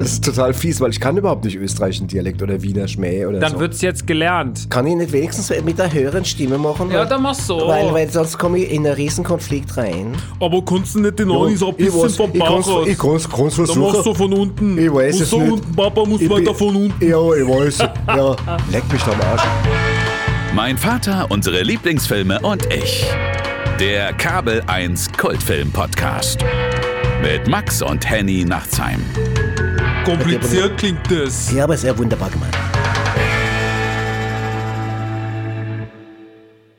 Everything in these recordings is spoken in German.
Das ist total fies, weil ich kann überhaupt nicht österreichischen Dialekt oder Wiener Schmäh oder Dann so. wird's jetzt gelernt. Kann ich nicht wenigstens mit der höheren Stimme machen? Ja, dann mach's so. Weil, weil sonst komme ich in einen riesen Konflikt rein. Aber kannst du nicht den Ani so ein ich bisschen weiß, vom ich Bauch kann's, aus? ich kann's, kann's Dann machst versuchen. du von unten. Ich weiß Muss es so nicht. unten, Papa muss Ich weiter von unten. Ja, ich weiß. Ja, leck mich doch am Arsch. Mein Vater, unsere Lieblingsfilme und ich. Der Kabel 1 Kultfilm Podcast. Mit Max und Henny Nachtsheim. Kompliziert klingt das. Ja, aber sehr wunderbar gemacht.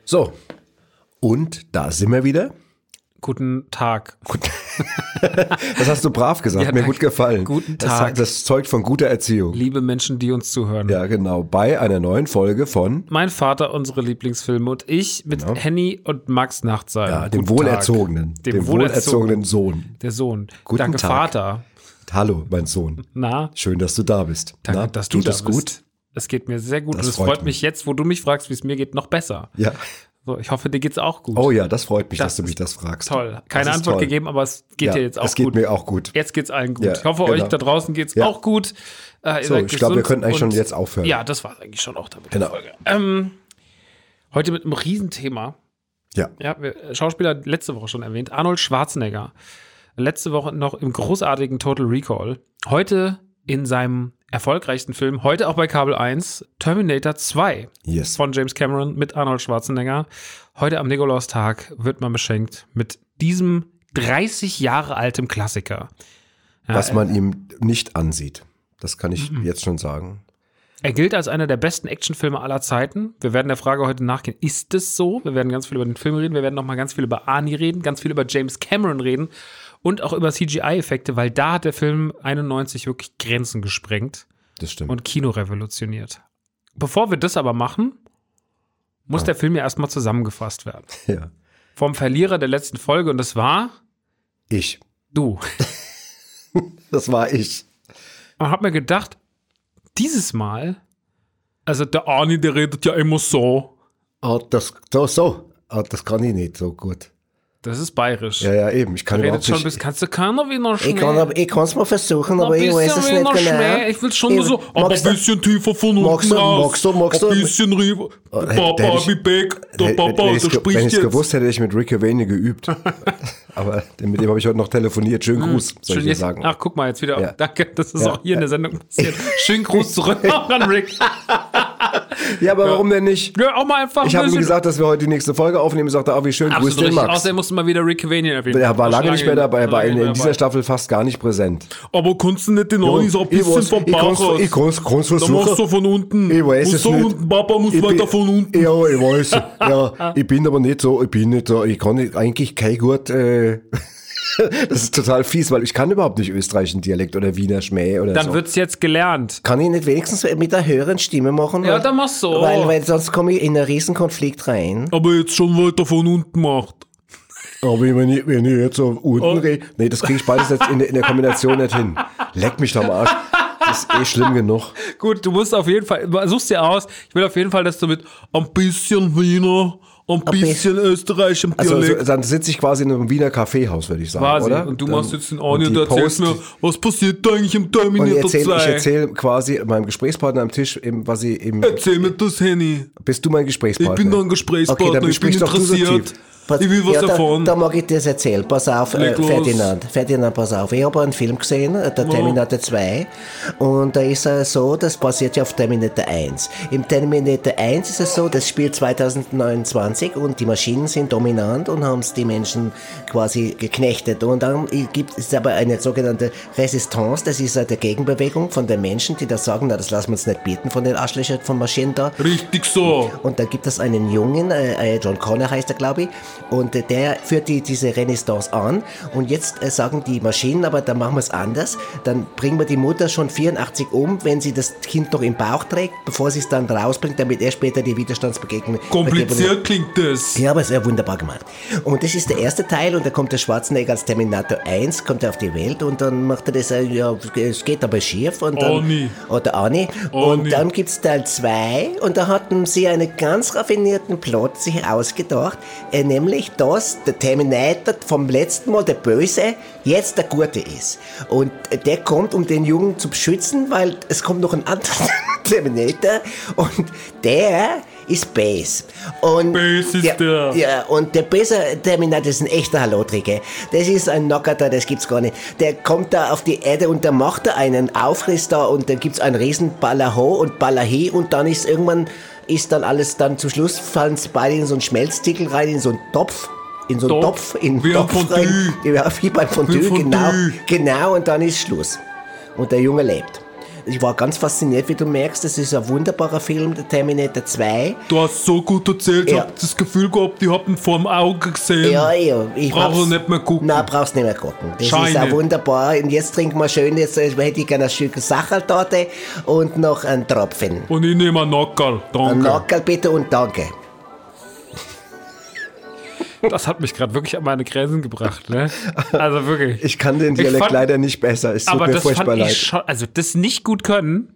So. Und da sind wir wieder. Guten Tag. Das hast du brav gesagt, Ja, mir gut gefallen. Guten Das, Tag. das zeugt von guter Erziehung. Liebe Menschen, die uns zuhören. Ja, genau. Bei einer neuen Folge von Mein Vater, unsere Lieblingsfilme und ich mit Henny und Max Nachtsheim. ja, dem Guten Wohlerzogenen. Dem, dem wohlerzogenen. wohlerzogenen Sohn. Der Sohn. Guten Danke, Tag. Vater. Hallo, mein Sohn. Na, Schön, dass du da bist. danke, Na, dass du geht da es bist. gut? Es geht mir sehr gut Das und es freut freut mich. mich jetzt, wo du mich fragst, wie es mir geht, noch besser. Ja. So, ich hoffe, dir geht's auch gut. Oh ja, das freut mich, Das dass du mich das fragst. Toll. Keine Das Antwort toll. gegeben, aber es geht Ja, dir jetzt auch es geht gut. mir auch gut. Jetzt geht's allen gut. Ja, ich hoffe, genau. euch da draußen geht's Ja. auch gut. Äh, So, ich glaube, wir könnten eigentlich schon jetzt aufhören. Ja, das war eigentlich schon auch damit Genau. Folge. Ähm, heute mit einem Riesenthema. Ja. Ja, wir, Schauspieler letzte Woche schon erwähnt. Arnold Schwarzenegger. Letzte Woche noch im großartigen Total Recall. Heute in seinem erfolgreichsten Film, heute auch bei Kabel 1, Terminator 2 Yes. von James Cameron mit Arnold Schwarzenegger. Heute am Nikolaustag wird man beschenkt mit diesem 30 Jahre altem Klassiker. Ja, Was er- man ihm nicht ansieht. Das kann ich Mhm. jetzt schon sagen. Er gilt als einer der besten Actionfilme aller Zeiten. Wir werden der Frage heute nachgehen, ist es so? Wir werden ganz viel über den Film reden, wir werden nochmal ganz viel über Arnie reden, ganz viel über James Cameron reden und auch über CGI-Effekte, weil da hat der Film 91 wirklich Grenzen gesprengt Das stimmt. und Kino revolutioniert. Bevor wir das aber machen, muss der Film ja erstmal zusammengefasst werden. ja. Vom Verlierer der letzten Folge und das war Ich. du. Das war ich. Und hab mir gedacht, dieses Mal, also der Arnie, der redet ja immer so. Ah, das, so, so. Ah, das kann ich nicht so gut. Das ist bayerisch. Ja, ja, eben. Ich kann Redet schon nicht. bis, kannst du keiner Wiener Schmäh? ich kann ich es mal versuchen, aber ich weiß es nicht Wiener genau. Ich will schon nur Ich- so, aber ein bisschen tiefer von unten magst du- raus. magst du- magst du- Ein bisschen rüber. Oh, Papa, ich- wie Beck, der Wenn- Papa, der spricht Wenn ich es jetzt. gewusst hätte, hätte ich mit Rick Cavani geübt. aber mit dem habe ich heute noch telefoniert. Schönen Gruß, soll ich Hm, Schön dir jetzt, sagen. ach, guck mal, jetzt wieder. Danke, das ist auch hier in der Sendung passiert. Schönen Gruß zurück an Rick. Ja, aber warum denn nicht? Ja, auch mal einfach Ich ein habe ihm gesagt, dass wir heute die nächste Folge aufnehmen. Ich sagte, ah, wie schön, grüß den. Max. Außerdem musste mal wieder Rick Cavanian erwähnen. Er war lange nicht mehr dabei, er war in, in dieser Staffel fast gar nicht präsent. Aber kannst du nicht den Ani so ein Ich bisschen vom ich Bauch aus? ich kann's- kann's machst versuchen. du von unten. Ich weiß es so nicht. unten, Papa muss Ich weiter von unten. Ja, ich weiß. Ja, ich bin aber nicht so, ich bin nicht so, ich kann eigentlich kein gut, äh, das ist total fies, weil ich kann überhaupt nicht österreichischen Dialekt oder Wiener Schmäh oder Dann so. wird's jetzt gelernt. Kann ich nicht wenigstens mit der höheren Stimme machen? Ja, Weil- dann mach's so. Weil, weil sonst komme ich in einen riesen Konflikt rein. Aber jetzt schon weiter von unten macht. Aber wenn ich, wenn ich jetzt so unten Oh. rede, nee, das kriege ich beides jetzt in, der- in der Kombination nicht hin. Leck mich doch am Arsch. Das ist eh schlimm genug. Gut, du musst auf jeden Fall, suchst dir aus. Ich will auf jeden Fall, dass du mit ein bisschen Wiener, ein bisschen Österreich im Also, Dialekt so, dann sitze ich quasi in einem Wiener Kaffeehaus, würde ich sagen, quasi. oder? Und du Dann- machst jetzt den Arnie und du erzählst mir, was passiert da eigentlich im Und ich Terminator erzähle 2? ich erzähl quasi meinem Gesprächspartner am Tisch, im, was ich im, Erzähl mir das, Henny. bist du mein Ich Gesprächspartner? bin dein Gesprächspartner, Okay, dann ich bin interessiert. Tief. Ich will was ja, da, davon. Da mag ich dir das erzählen. Pass auf, äh. Ferdinand. Ferdinand, pass auf. Ich habe einen Film gesehen, äh, der Terminator 2. Und da ist er so, das basiert ja auf Terminator 1. Im Terminator 1 ist es so, das spielt 2029 und die Maschinen sind dominant und haben die Menschen quasi geknechtet. Und dann gibt es aber eine sogenannte Resistance, das ist eine Gegenbewegung von den Menschen, die da sagen, na, das lassen wir uns nicht bieten von den Arschlöchern von Maschinen da. Richtig so. Und da gibt es einen Jungen, äh, äh, John Connor heißt er, glaube ich, und äh, der führt die, diese Renaissance an. Und jetzt äh, sagen die Maschinen, aber dann machen wir es anders. Dann bringen wir die Mutter schon 84 um, wenn sie das Kind noch im Bauch trägt, bevor sie es dann rausbringt, damit er später die Widerstandsbegegnung. Kompliziert klingt das. Ja, aber sehr wunderbar gemacht. Und das ist der erste Teil und da kommt der Schwarzenegger als Terminator 1, kommt er auf die Welt und dann macht er das, äh, ja, es geht aber schief. Und dann, Arnie. Oder Arnie. Arnie. Und dann gibt es Teil 2 und da hatten sie einen ganz raffinierten Plot sich ausgedacht, äh, nämlich dass der Terminator vom letzten Mal der Böse jetzt der Gute ist. Und der kommt, um den Jungen zu beschützen, weil es kommt noch ein anderer Terminator und der ist Base. Und Base ist ja, der. Ja, und der böse Terminator ist ein echter Hallotrigger. Das ist ein Knocker da, das gibt's gar nicht. Der kommt da auf die Erde und der macht da einen Aufriss da und dann gibt's einen riesen Ballaho und Ballahi und dann ist irgendwann, ist dann alles dann zum Schluss fallen sie beide in so einen Schmelztickel rein, in so einen Topf. In so einen Topf. Topf, in Wie ein Topf Fondue. rein. Ja, wie beim Fondue, Wie Fondue. genau. Genau, und dann ist Schluss. Und der Junge lebt. Ich war ganz fasziniert, wie du merkst, das ist ein wunderbarer Film, der Terminator 2. Du hast so gut erzählt, ich Ja. hab das Gefühl gehabt, ich hab ihn vor dem Auge gesehen. Ja, ja. Ich Brauch ich nicht mehr gucken. Nein, brauchst nicht mehr gucken. Das ist Scheine. auch wunderbar. Und jetzt trinken wir schön, jetzt äh, hätte ich gerne ein Stück Sachertorte und noch einen Tropfen. Und ich nehme einen Nockerl, Ein danke. Nockerl bitte und danke. Das hat mich gerade wirklich an meine Grenzen gebracht, ne? Also wirklich. Ich kann den Dialekt fand- leider nicht besser. Es tut aber mir das furchtbar fand leid. ich schon, also das nicht gut können,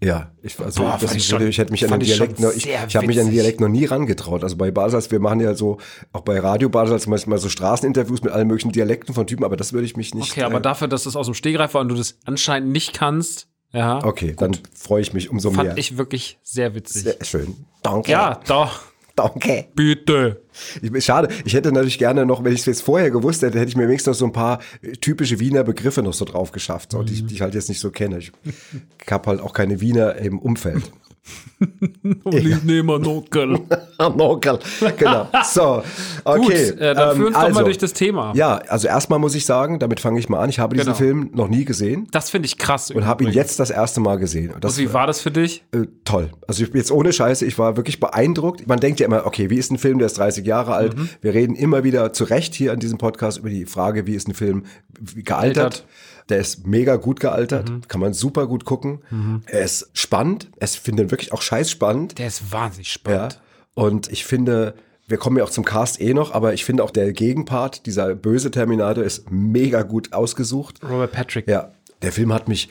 Ja, ich, also, Boah, das fand ich schon- ich hätte mich an den fand Dialekt noch, ich, ich habe mich an den. Dialekt noch nie rangetraut. Also bei Basels, wir machen ja so, auch bei Radio Basels manchmal so Straßeninterviews mit allen möglichen Dialekten von Typen, aber das würde ich mich nicht. okay, aber äh, dafür, dass das aus dem Stegreif war und du das anscheinend nicht kannst, ja, Okay, dann freue ich mich umso fand mehr. ich wirklich sehr witzig. Sehr schön. Danke. ja, doch, Danke. bitte. Ich, schade, ich hätte natürlich gerne noch, wenn ich es jetzt vorher gewusst hätte, hätte ich mir wenigstens noch so ein paar äh, typische Wiener Begriffe noch so drauf geschafft, so, die, ich- die ich halt jetzt nicht so kenne. Ich habe halt auch keine Wiener im Umfeld. Und ich nehme einen Nockerl. Am Nockerl. Genau. So, okay. Gut, äh, dann ähm, führ uns doch also, mal durch das Thema. Ja, also erstmal muss ich sagen, damit fange ich mal an. Ich habe diesen Genau. Film noch nie gesehen Das finde ich krass. und habe ihn jetzt das erste Mal gesehen. Und das Und wie war das für dich? äh, toll. Also jetzt ohne Scheiße, ich war wirklich beeindruckt. Man denkt ja immer, okay, wie ist ein Film, der ist 30 Jahre alt? Mhm. Wir reden immer wieder zu Recht hier an diesem Podcast über die Frage, wie ist ein Film gealtert? Gealtert. Der ist mega gut gealtert, Mhm. kann man super gut gucken. Er ist spannend, es finde wirklich auch scheiß spannend. Der ist wahnsinnig Ja. spannend. Und ich finde, wir kommen ja auch zum Cast eh noch, aber ich finde auch der Gegenpart, dieser böse Terminator, ist mega gut ausgesucht. Robert Patrick. Ja, der Film hat mich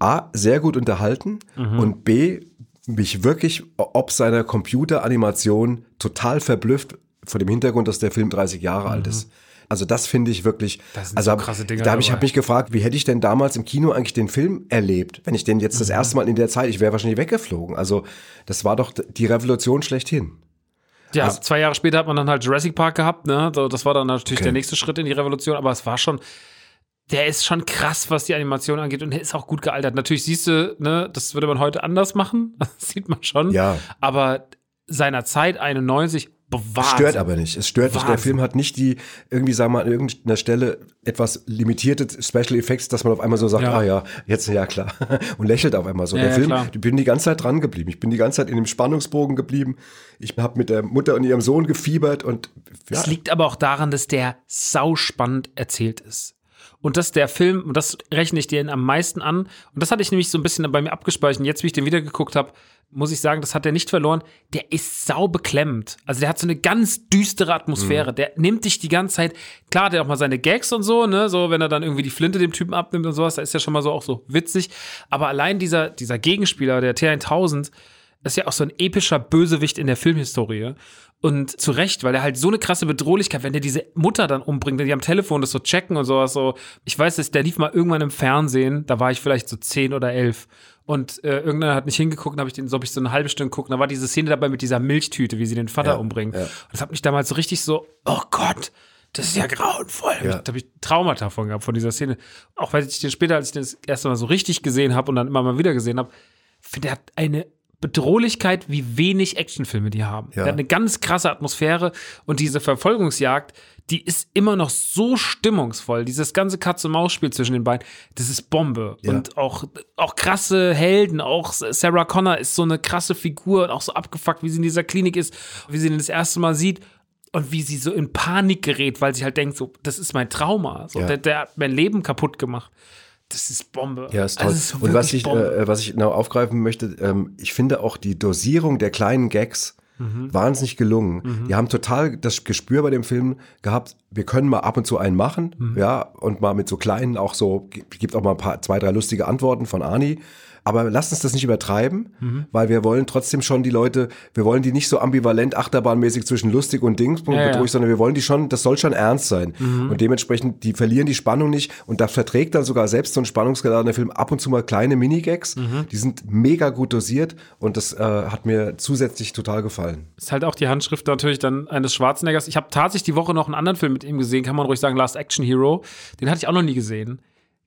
A, sehr gut unterhalten und B, mich wirklich ob seiner Computeranimation total verblüfft vor dem Hintergrund, dass der Film 30 Jahre alt ist. Also das finde ich wirklich. Das sind also so krasse Dinger Da habe ich hab mich gefragt, wie hätte ich denn damals im Kino eigentlich den Film erlebt, wenn ich den jetzt Mhm. das erste Mal in der Zeit, ich wäre wahrscheinlich weggeflogen. Also das war doch die Revolution schlechthin. Ja, Also zwei Jahre später hat man dann halt Jurassic Park gehabt, ne? Das war dann natürlich Okay. der nächste Schritt in die Revolution, aber es war schon, der ist schon krass, was die Animation angeht und der ist auch gut gealtert. Natürlich siehst du, ne, das würde man heute anders machen, das sieht man schon. Ja. Aber seiner Zeit 91 bewahrt. Stört aber nicht. Es stört nicht. Der Wahnsinn. Film hat nicht die, irgendwie, sagen wir mal, an irgendeiner Stelle etwas limitierte Special Effects, dass man auf einmal so sagt, Ja. ah ja, jetzt, ja klar. Und lächelt auf einmal so. Ja, der ja, Film, klar. ich bin die ganze Zeit dran geblieben. Ich bin die ganze Zeit in dem Spannungsbogen geblieben. Ich habe mit der Mutter und ihrem Sohn gefiebert und Es liegt aber auch daran, dass der sauspannend erzählt ist. Und dass der Film, und das rechne ich dir am meisten an, und das hatte ich nämlich so ein bisschen bei mir abgespeichert, jetzt, wie ich den wiedergeguckt habe, muss ich sagen, das hat er nicht verloren. Der ist sau beklemmt. Also der hat so eine ganz düstere Atmosphäre. Der nimmt dich die ganze Zeit, klar, hat er auch mal seine Gags und so, ne, so, wenn er dann irgendwie die Flinte dem Typen abnimmt und sowas, da ist ja schon mal so auch so witzig. Aber allein dieser, dieser Gegenspieler, der T1000, ist ja auch so ein epischer Bösewicht in der Filmhistorie. Und zu Recht, weil er halt so eine krasse Bedrohlichkeit, wenn der diese Mutter dann umbringt, die am Telefon das so checken und sowas so. Ich weiß, dass der lief mal irgendwann im Fernsehen, da war ich vielleicht so zehn oder elf. Und äh, irgendeiner hat nicht hingeguckt, habe ich den, so hab ich so eine halbe Stunde geguckt. Da war diese Szene dabei mit dieser Milchtüte, wie sie den Vater Ja, umbringen. ja. Und das hat mich damals so richtig so, oh Gott, das ist ja grauenvoll. Ja. Da habe ich Traumata von gehabt, von dieser Szene. Auch weil ich den später, als ich den das erste Mal so richtig gesehen habe und dann immer mal wieder gesehen habe, finde, er hat eine Bedrohlichkeit, wie wenig Actionfilme die haben. Ja. Der hat eine ganz krasse Atmosphäre und diese Verfolgungsjagd, die ist immer noch so stimmungsvoll. Dieses ganze Katz-und-Maus-Spiel zwischen den beiden, das ist Bombe. Ja. Und auch, auch krasse Helden, auch Sarah Connor ist so eine krasse Figur und auch so abgefuckt, wie sie in dieser Klinik ist, wie sie ihn das erste Mal sieht. Und wie sie so in Panik gerät, weil sie halt denkt, so, das ist mein Trauma. So, Ja. der, der hat mein Leben kaputt gemacht. Das ist Bombe. Ja, ist toll. Also, ist und was ich, äh, was ich noch aufgreifen möchte, ähm, ich finde auch die Dosierung der kleinen Gags Mhm. wahnsinnig gelungen. Die haben total das Gespür bei dem Film gehabt, wir können mal ab und zu einen machen, Mhm. ja, und mal mit so kleinen auch so, gibt auch mal ein paar, zwei, drei lustige Antworten von Ani. Aber lasst uns das nicht übertreiben, Mhm. weil wir wollen trotzdem schon die Leute, wir wollen die nicht so ambivalent achterbahnmäßig zwischen lustig und Dingspunkt Ja, ja. bedrohlich, sondern wir wollen die schon, das soll schon ernst sein. Mhm. Und dementsprechend, die verlieren die Spannung nicht und da verträgt dann sogar selbst so ein spannungsgeladener Film ab und zu mal kleine Minigags. Mhm. Die sind mega gut dosiert und das äh, hat mir zusätzlich total gefallen. Ist halt auch die Handschrift natürlich dann eines Schwarzeneggers. Ich habe tatsächlich die Woche noch einen anderen Film mit ihm gesehen, kann man ruhig sagen, Last Action Hero. Den hatte ich auch noch nie gesehen.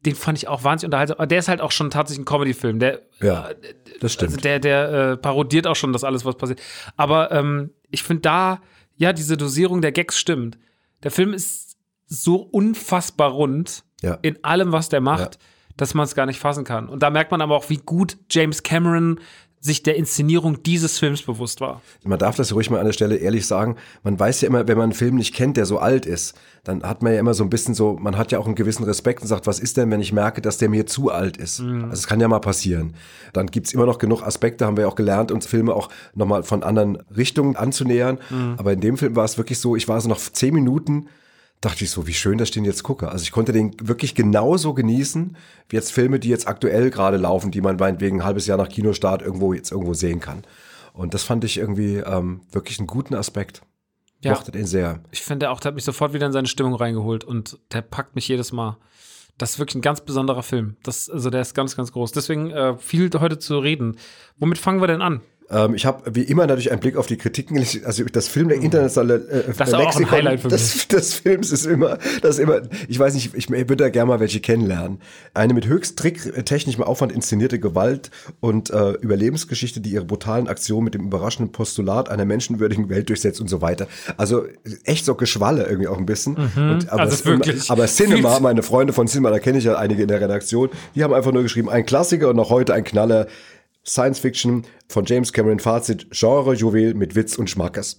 Den fand ich auch wahnsinnig unterhaltsam. Aber der ist halt auch schon tatsächlich ein Comedy-Film. Der, Ja, das stimmt. also der, der äh, parodiert auch schon das alles, was passiert. Aber ähm, ich finde da, ja, diese Dosierung der Gags stimmt. Der Film ist so unfassbar rund Ja. in allem, was der macht, Ja. dass man es gar nicht fassen kann. Und da merkt man aber auch, wie gut James Cameron sich der Inszenierung dieses Films bewusst war. Man darf das ruhig mal an der Stelle ehrlich sagen. Man weiß ja immer, wenn man einen Film nicht kennt, der so alt ist, dann hat man ja immer so ein bisschen so, man hat ja auch einen gewissen Respekt und sagt, was ist denn, wenn ich merke, dass der mir zu alt ist? Also es kann ja mal passieren. Dann gibt's immer noch genug Aspekte, haben wir ja auch gelernt, uns Filme auch nochmal von anderen Richtungen anzunähern. Aber in dem Film war es wirklich so, ich war so noch zehn Minuten, dachte ich so, wie schön, dass ich den jetzt gucke. Also ich konnte den wirklich genauso genießen, wie jetzt Filme, die jetzt aktuell gerade laufen, die man meinetwegen ein halbes Jahr nach Kinostart irgendwo jetzt irgendwo sehen kann. Und das fand ich irgendwie ähm, wirklich einen guten Aspekt. Ich Ja. mochte den sehr. Ich finde auch, der hat mich sofort wieder in seine Stimmung reingeholt und der packt mich jedes Mal. Das ist wirklich ein ganz besonderer Film. Das, also der ist ganz, ganz groß. Deswegen äh, viel heute zu reden. Womit fangen wir denn an? Ähm, ich habe wie immer natürlich einen Blick auf die Kritiken. Also das Film der internationale äh, Das ist auch ein Highlight für des, des Films ist immer, das ist immer, ich weiß nicht, ich, würde da gerne mal welche kennenlernen. Eine mit höchst tricktechnischem Aufwand inszenierte Gewalt und äh, Überlebensgeschichte, die ihre brutalen Aktionen mit dem überraschenden Postulat einer menschenwürdigen Welt durchsetzt und so weiter. Also echt so Geschwalle irgendwie auch ein bisschen. Und, aber, also es- wirklich. aber Cinema, meine Freunde von Cinema, da kenne ich ja einige in der Redaktion, die haben einfach nur geschrieben, ein Klassiker und noch heute ein Knaller. Science Fiction von James Cameron Fazit Genre Juwel mit Witz und Schmackes.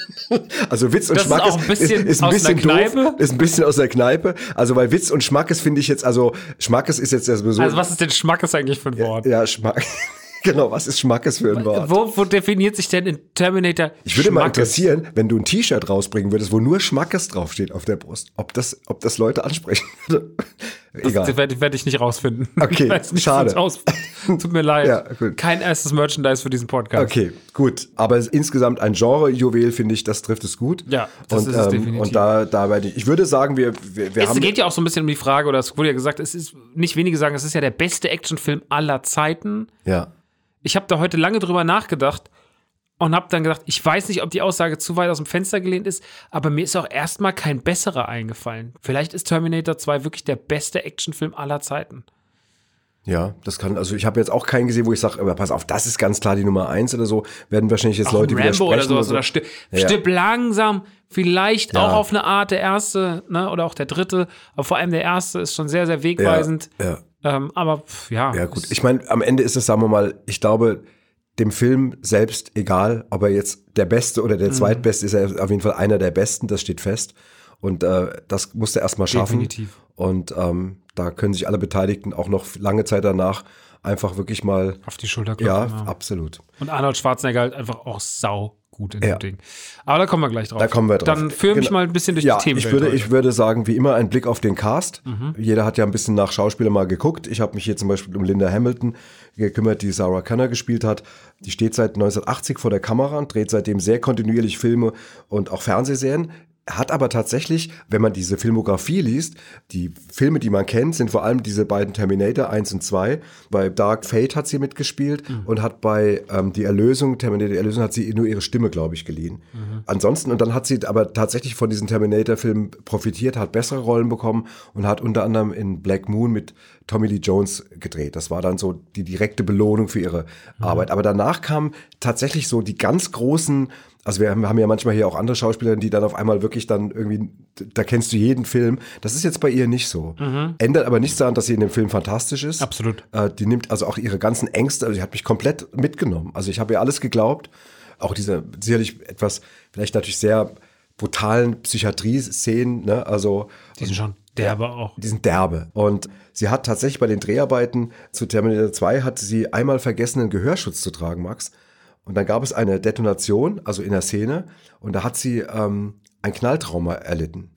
also Witz und Das ist Schmackes auch ein bisschen ist, ist ein aus bisschen der Kneipe? doof, ist ein bisschen aus der Kneipe. Also weil Witz und Schmackes finde ich jetzt also Schmackes ist jetzt erstmal so Also was ist denn Schmackes eigentlich für ein Wort? ja Schmack Genau, was ist Schmackes für ein Wort? Wo, wo definiert sich denn in Terminator Ich würde mal Schmackes? interessieren, wenn du ein T-Shirt rausbringen würdest, wo nur Schmackes draufsteht auf der Brust, ob das, ob das Leute ansprechen würde. Egal. Das werde werd ich nicht rausfinden. Okay, nicht, schade. Tut mir leid. Ja. Kein erstes Merchandise für diesen Podcast. Okay, gut. Aber es- insgesamt ein Genre-Juwel, finde ich, das trifft es gut. Ja, das und, ist es ähm, definitiv. Und da, dabei, ich würde sagen, wir, wir, wir Es haben. geht ja auch so ein bisschen um die Frage, oder es wurde ja gesagt, es ist, nicht wenige sagen, es ist ja der beste Actionfilm aller Zeiten. ja. Ich habe da heute lange drüber nachgedacht und habe dann gedacht, ich weiß nicht, ob die Aussage zu weit aus dem Fenster gelehnt ist, aber mir ist auch erstmal kein besserer eingefallen. Vielleicht ist Terminator 2 wirklich der beste Actionfilm aller Zeiten. Ja, das kann, also ich habe jetzt auch keinen gesehen, wo ich sage, aber pass auf, das ist ganz klar die Nummer eins oder so, werden wahrscheinlich jetzt Auch Leute Rambo oder widersprechen. sowas so. oder Stipp, Ja. Stipp langsam, vielleicht Ja. auch auf eine Art der erste, ne, oder auch der dritte, aber vor allem der erste ist schon sehr, sehr wegweisend. Ja, Ähm, aber pff, ja. ja, gut. Ich meine, am Ende ist es, sagen wir mal, ich glaube, dem Film selbst egal, ob er jetzt der Beste oder Mhm. der zweitbeste ist, er auf jeden Fall einer der Besten, das steht fest. Und äh, das musste er erstmal schaffen. Definitiv. Und ähm, da können sich alle Beteiligten auch noch lange Zeit danach einfach wirklich mal. auf die Schulter Ja, klopfen. absolut. Und Arnold Schwarzenegger halt einfach auch sau gut in Ja. Ding. Aber da kommen wir gleich drauf. Da kommen wir drauf. Dann führ mich Genau. mal ein bisschen durch ja, die Themen. ich würde, ich würde sagen, wie immer ein Blick auf den Cast. Mhm. Jeder hat ja ein bisschen nach Schauspieler mal geguckt. Ich habe mich hier zum Beispiel um Linda Hamilton gekümmert, die Sarah Connor gespielt hat. Die steht seit 1980 vor der Kamera und dreht seitdem sehr kontinuierlich Filme und auch Fernsehserien. Hat aber tatsächlich, wenn man diese Filmografie liest, die Filme, die man kennt, sind vor allem diese beiden Terminator 1 und 2. Bei Dark Fate hat sie mitgespielt und hat bei ähm, Die Erlösung, Terminator Die Erlösung, hat sie nur ihre Stimme, glaube ich, geliehen. Ansonsten, und dann hat sie aber tatsächlich von diesen Terminator-Filmen profitiert, hat bessere Rollen bekommen und hat unter anderem in Black Moon mit Tommy Lee Jones gedreht. Das war dann so die direkte Belohnung für ihre Arbeit. Aber danach kamen tatsächlich so die ganz großen, also wir haben, ja manchmal hier auch andere Schauspielerinnen, die dann auf einmal wirklich dann irgendwie, da kennst du jeden Film. Das ist jetzt bei ihr nicht so. Ändert aber nichts daran, dass sie in dem Film fantastisch ist. Absolut. Äh, die nimmt also auch ihre ganzen Ängste, also sie hat mich komplett mitgenommen. Also ich habe ihr alles geglaubt. Auch diese sicherlich etwas, vielleicht natürlich sehr brutalen Psychiatrie-Szenen, ne? Also Die sind schon derbe auch. die sind derbe. Und sie hat tatsächlich bei den Dreharbeiten zu Terminator 2 hat sie einmal vergessen, einen Gehörschutz zu tragen, Max. Und dann gab es eine Detonation, also in der Szene, und da hat sie ähm, ein Knalltrauma erlitten.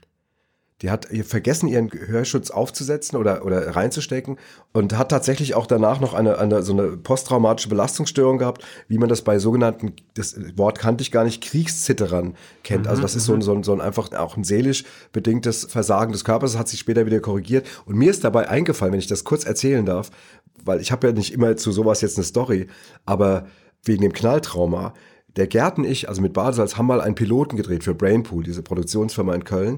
Die hat vergessen, ihren Hörschutz aufzusetzen oder, oder reinzustecken und hat tatsächlich auch danach noch eine, eine so eine posttraumatische Belastungsstörung gehabt, wie man das bei sogenannten, das Wort kannte ich gar nicht, Kriegszitterern kennt. Also das ist so ein, so ein, so ein einfach auch ein seelisch bedingtes Versagen des Körpers, das hat sich später wieder korrigiert. Und mir ist dabei eingefallen, wenn ich das kurz erzählen darf, weil ich habe ja nicht immer zu sowas jetzt eine Story, aber wegen dem Knalltrauma, der Gerd und ich, also mit Badesalz, haben mal einen Piloten gedreht für Brainpool, diese Produktionsfirma in Köln.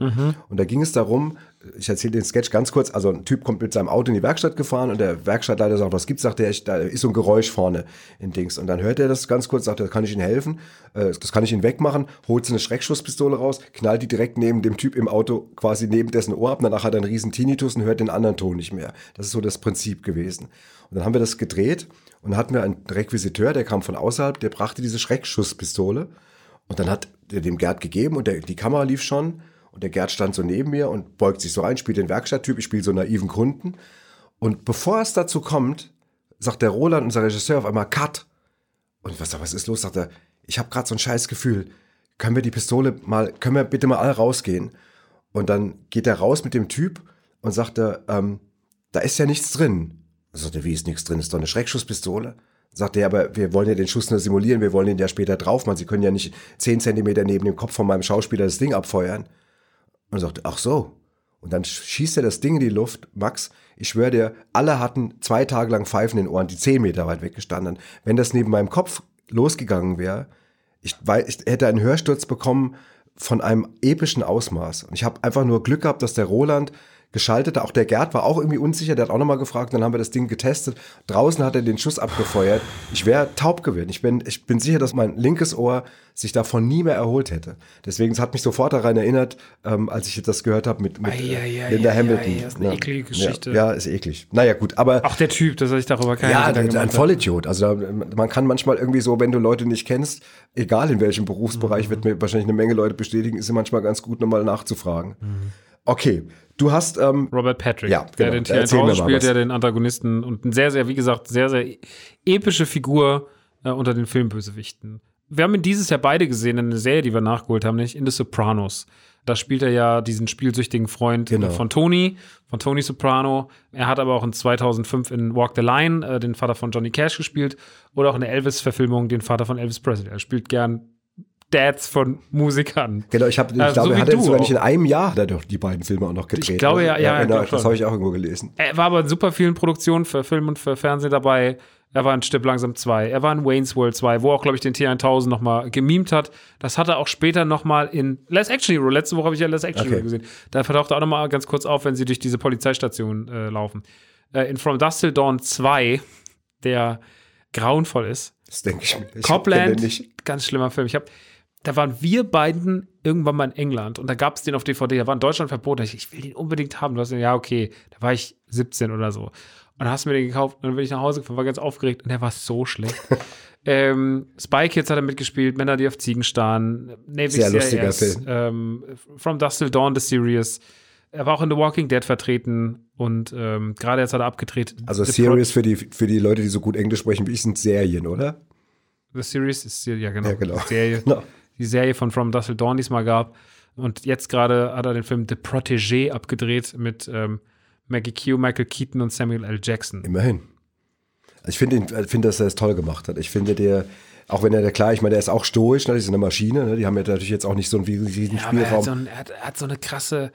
Und da ging es darum, ich erzähle den Sketch ganz kurz, also ein Typ kommt mit seinem Auto in die Werkstatt gefahren und der Werkstattleiter sagt, was gibt's, sagt er, da ist so ein Geräusch vorne in Dings. Und dann hört er das ganz kurz, sagt er, kann ich Ihnen helfen? Äh, Das kann ich Ihnen wegmachen, holt so eine Schreckschusspistole raus, knallt die direkt neben dem Typ im Auto quasi neben dessen Ohr ab, danach hat er einen riesen Tinnitus und hört den anderen Ton nicht mehr. Das ist so das Prinzip gewesen. Und dann haben wir das gedreht und dann hatten wir einen Requisiteur, der kam von außerhalb, der brachte diese Schreckschusspistole und dann hat der dem Gerd gegeben und der, die Kamera lief schon und der Gerd stand so neben mir und beugt sich so ein, spielt den Werkstatttyp, ich spiele so naiven Kunden. Und bevor es dazu kommt, sagt der Roland, unser Regisseur, auf einmal Cut. Und was, was ist los? Sagt er, ich habe gerade so ein scheiß Gefühl. Können wir die Pistole mal, können wir bitte mal alle rausgehen? Und dann geht er raus mit dem Typ und sagt er, ähm, da ist ja nichts drin. Sagt er, wie ist nichts drin? Ist doch eine Schreckschusspistole. Sagt er, aber wir wollen ja den Schuss nur simulieren, wir wollen den ja später drauf machen. Sie können ja nicht zehn Zentimeter neben dem Kopf von meinem Schauspieler das Ding abfeuern. Und er sagt, ach so. Und dann schießt er das Ding in die Luft. Max, ich schwöre dir, alle hatten zwei Tage lang Pfeifen in den Ohren, die zehn Meter weit weggestanden. Wenn das neben meinem Kopf losgegangen wäre, ich, ich hätte einen Hörsturz bekommen von einem epischen Ausmaß. Und ich habe einfach nur Glück gehabt, dass der Roland geschaltet, auch der Gerd war auch irgendwie unsicher, der hat auch nochmal gefragt, dann haben wir das Ding getestet. Draußen hat er den Schuss abgefeuert. Ich wäre taub gewesen. Ich bin, ich bin sicher, dass mein linkes Ohr sich davon nie mehr erholt hätte. Deswegen, es hat mich sofort daran erinnert, ähm, als ich das gehört habe mit, mit Ei, ei, ei, Linda Hamilton. das ist eine eklige Geschichte. Ja, ja, ist eklig. Naja, gut, aber Auch der Typ, dass sich darüber keine ja, Gedanken ein. Vollidiot. Also man kann manchmal irgendwie so, wenn du Leute nicht kennst, egal in welchem Mhm. Berufsbereich, wird mir wahrscheinlich eine Menge Leute bestätigen, ist es manchmal ganz gut, nochmal nachzufragen. Mhm. Okay, du hast ähm, Robert Patrick, Ja, der genau. den mir T1000 mal spielt, der den Antagonisten und ein sehr, sehr, wie gesagt, sehr, sehr epische Figur äh, unter den Filmbösewichten. Wir haben ihn dieses Jahr beide gesehen in einer Serie, die wir nachgeholt haben, nämlich in The Sopranos. Da spielt er ja diesen spielsüchtigen Freund Genau. äh, von Tony, von Tony Soprano. Er hat aber auch in 2005 in Walk the Line äh, den Vater von Johnny Cash gespielt oder auch in der Elvis-Verfilmung den Vater von Elvis Presley. Er spielt gern Dads von Musikern. Genau, ich, hab, ich Äh, so glaube, wie er hat jetzt sogar nicht in einem Jahr hat er doch die beiden Filme auch noch gedreht. Ich glaube, ne? ja, ja, genau, ich glaub das habe ich auch irgendwo gelesen. Er war aber in super vielen Produktionen für Film und für Fernsehen dabei. Er war in Stipp langsam 2. Er war in Wayne's World 2, wo er auch, glaube ich, den T1000 noch mal gemimt hat. Das hat er auch später noch mal in Less Action Hero. Letzte Woche habe ich ja Less Action Okay. Hero gesehen. Da vertaucht er auch noch mal ganz kurz auf, wenn sie durch diese Polizeistation äh, laufen. Äh, in From Dusk Till Dawn 2, der grauenvoll ist. Das denke ich mir. Copland, ganz schlimmer Film. Ich hab, da waren wir beiden irgendwann mal in England und da gab es den auf DVD. Der war in Deutschland verboten. Ich, ich will den unbedingt haben. Du hast den, ja, okay. Da war ich 17 oder so. Und dann hast du mir den gekauft und dann bin ich nach Hause gefahren, war ganz aufgeregt und der war so schlecht. ähm, Spy Kids hat er mitgespielt, Männer, die auf Ziegen starren, Navy Sehr lustiger CIS, Film. Ähm, From Dusk Till Dawn, The Series. Er war auch in The Walking Dead vertreten und ähm, gerade jetzt hat er abgedreht. Also The Series für die, für die Leute, die so gut Englisch sprechen wie ich, sind Serien, oder? The Series ist ja genau, Ja, genau. Serie, Genau. Die Serie von From Dusk Till Dawn diesmal gab. Und jetzt gerade hat er den Film The Protégé abgedreht mit ähm, Maggie Q, Michael Keaton und Samuel L. Jackson. Immerhin. Also ich finde, ich finde, dass er es toll gemacht hat. Ich finde, der, auch wenn er, der klar, ich meine, der ist auch stoisch, ne? das ist eine Maschine, ne? die haben ja natürlich jetzt auch nicht so einen riesigen Ja, aber er hat, Spielraum. so ein, er, hat, er hat so eine krasse.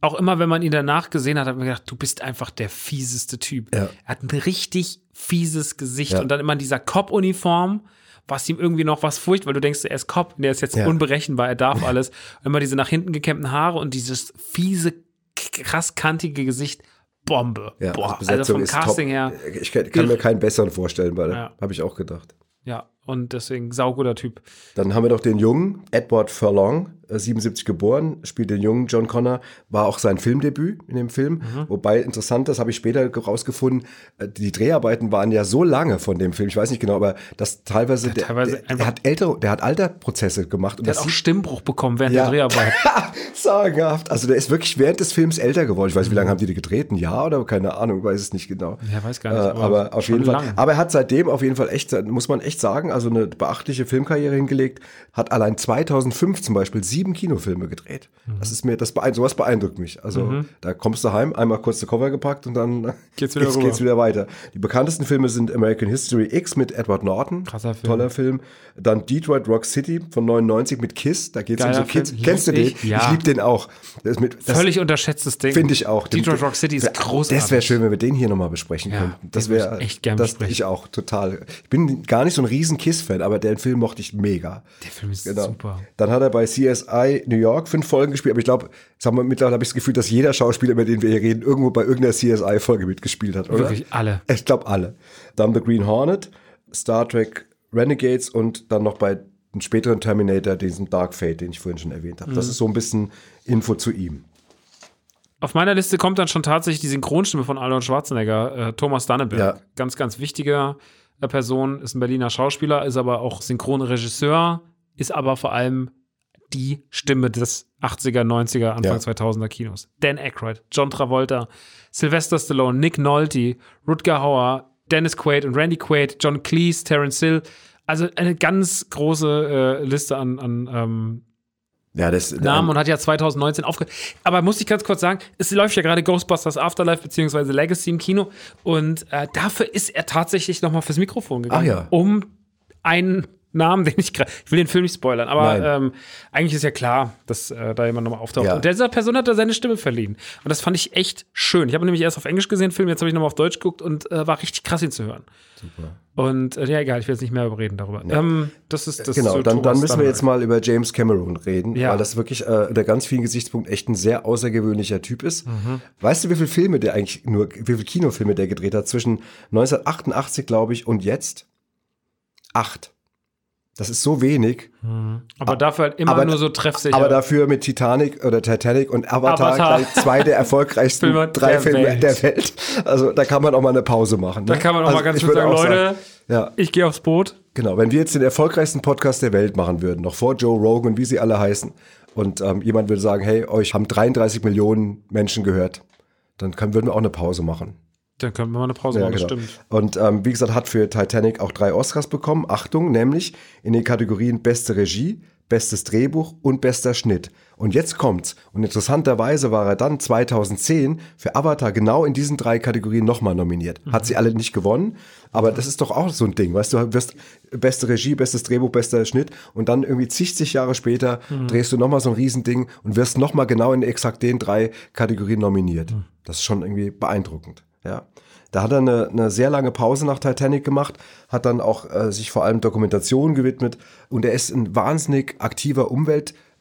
Auch immer, wenn man ihn danach gesehen hat, hat man gedacht, du bist einfach der fieseste Typ. Ja. Er hat ein richtig fieses Gesicht Ja. und dann immer in dieser Cop-Uniform, was ihm irgendwie noch was furcht, weil du denkst, er ist Cop, der ist jetzt Ja. unberechenbar, er darf alles. Und immer diese nach hinten gekämmten Haare und dieses fiese, krass kantige Gesicht, Bombe. ja, Boah, also also Besetzung vom Casting top. her, Ich kann, kann mir keinen besseren vorstellen, weil Ja. habe ich auch gedacht. ja, und deswegen sauguter Typ. Dann haben wir noch den jungen Edward Furlong, äh, 77 geboren, spielt den jungen John Connor, war auch sein Filmdebüt in dem Film. Mhm. Wobei interessant, das habe ich später rausgefunden, äh, die Dreharbeiten waren ja so lange von dem Film, ich weiß nicht genau, aber das teilweise, der, teilweise der, der hat ältere, der hat Alterprozesse gemacht und Der hat auch Stimmbruch bekommen während Ja. der Dreharbeit. sagenhaft. Also der ist wirklich während des Films älter geworden. Ich weiß, wie lange haben die die gedreht? Ein Jahr oder keine Ahnung, weiß es nicht genau. Ja, weiß gar nicht, Äh, aber aber auf jeden Fall. lang. Aber er hat seitdem auf jeden Fall echt, muss man echt sagen, also eine beachtliche Filmkarriere hingelegt, hat allein 2005 zum Beispiel sieben Kinofilme gedreht. Das ist mir, das beeindruckt, sowas beeindruckt mich. Also da kommst du heim, einmal kurz den Cover gepackt und dann Geht's wieder geht's, geht's wieder weiter. Die bekanntesten Filme sind American History X mit Edward Norton. Krasser Film. Toller Film. Dann Detroit Rock City von 99 mit Kiss. Da geht's um Geiler so Kids. Film. Kennst du den? Ich- ja. Ich liebe den auch. Das mit, das Völlig unterschätztes Ding. Finde ich auch. Detroit Rock City ist großartig. Das wäre schön, wenn wir den hier nochmal besprechen Ja, könnten. Das wäre ich echt gern das besprechen. Ich auch, total. Ich bin gar nicht so ein riesen Kiss-Fan, aber den Film mochte ich mega. Der Film ist Genau. super. Dann hat er bei CSI New York fünf Folgen gespielt, aber ich glaube, mittlerweile habe ich das Gefühl, dass jeder Schauspieler, über den wir hier reden, irgendwo bei irgendeiner CSI-Folge mitgespielt hat, oder? Wirklich alle. Ich glaube alle. Dann The Green Hornet, Star Trek Renegades und dann noch bei einem späteren Terminator, diesen Dark Fate, den ich vorhin schon erwähnt habe. Das Mhm. ist so ein bisschen Info zu ihm. Auf meiner Liste kommt dann schon tatsächlich die Synchronstimme von Arnold Schwarzenegger, äh, Thomas Danneberg. Ja. Ganz, ganz wichtiger Person, ist ein Berliner Schauspieler, ist aber auch Synchronregisseur, ist aber vor allem die Stimme des 80er, 90er, Anfang Ja. 2000er Kinos. Dan Aykroyd, John Travolta, Sylvester Stallone, Nick Nolte, Rutger Hauer, Dennis Quaid und Randy Quaid, John Cleese, Terence Hill. Also eine ganz große äh, Liste an, an ähm, Ja, das Namen und hat ja 2019 aufgehört. Aber muss ich ganz kurz sagen, es läuft ja gerade Ghostbusters Afterlife beziehungsweise Legacy im Kino und äh, dafür ist er tatsächlich nochmal fürs Mikrofon gegangen, ja. um einen Namen, den ich gerade, ich will den Film nicht spoilern, aber ähm, eigentlich ist ja klar, dass äh, da jemand nochmal auftaucht. Ja. Und dieser Person hat er seine Stimme verliehen. Und das fand ich echt schön. Ich habe nämlich erst auf Englisch gesehen, Film, jetzt habe ich nochmal auf Deutsch geguckt und äh, war richtig krass, ihn zu hören. Super. Und äh, ja, egal, ich will jetzt nicht mehr reden darüber. Ähm, das ist das Genau, zu dann, dann müssen wir jetzt mal über James Cameron reden, Ja. weil das wirklich äh, unter ganz vielen Gesichtspunkten echt ein sehr außergewöhnlicher Typ ist. Mhm. Weißt du, wie viele Filme der eigentlich nur, wie viele Kinofilme der gedreht hat zwischen 1988, glaube ich, und jetzt? Acht. Das ist so wenig. Aber dafür halt immer Aber- nur so treffsicher. Aber dafür mit Titanic oder Titanic und Avatar, Avatar. zwei der erfolgreichsten Filme drei der Filme Welt. der Welt. Also da kann man auch mal eine Pause machen. Da ne? kann man auch also mal ganz kurz sagen, Leute, ja. ich gehe aufs Boot. Genau, wenn wir jetzt den erfolgreichsten Podcast der Welt machen würden, noch vor Joe Rogan, wie sie alle heißen, und ähm, jemand würde sagen, hey, euch haben 33 Millionen Menschen gehört, dann können, würden wir auch eine Pause machen. Dann können wir mal eine Pause machen, das genau. stimmt. Und ähm, wie gesagt, hat für Titanic auch drei Oscars bekommen. Achtung, nämlich in den Kategorien beste Regie, bestes Drehbuch und bester Schnitt. Und jetzt kommt's. Und interessanterweise war er dann 2010 für Avatar genau in diesen drei Kategorien nochmal nominiert. Hat sie alle nicht gewonnen, aber das ist doch auch so ein Ding. Weißt du, du wirst beste Regie, bestes Drehbuch, bester Schnitt und dann irgendwie zig, zig Jahre später drehst du nochmal so ein Riesending und wirst nochmal genau in exakt den drei Kategorien nominiert. Das ist schon irgendwie beeindruckend. Ja. Da hat er eine, eine sehr lange Pause nach Titanic gemacht, hat dann auch äh, sich vor allem Dokumentation gewidmet und er ist ein wahnsinnig aktiver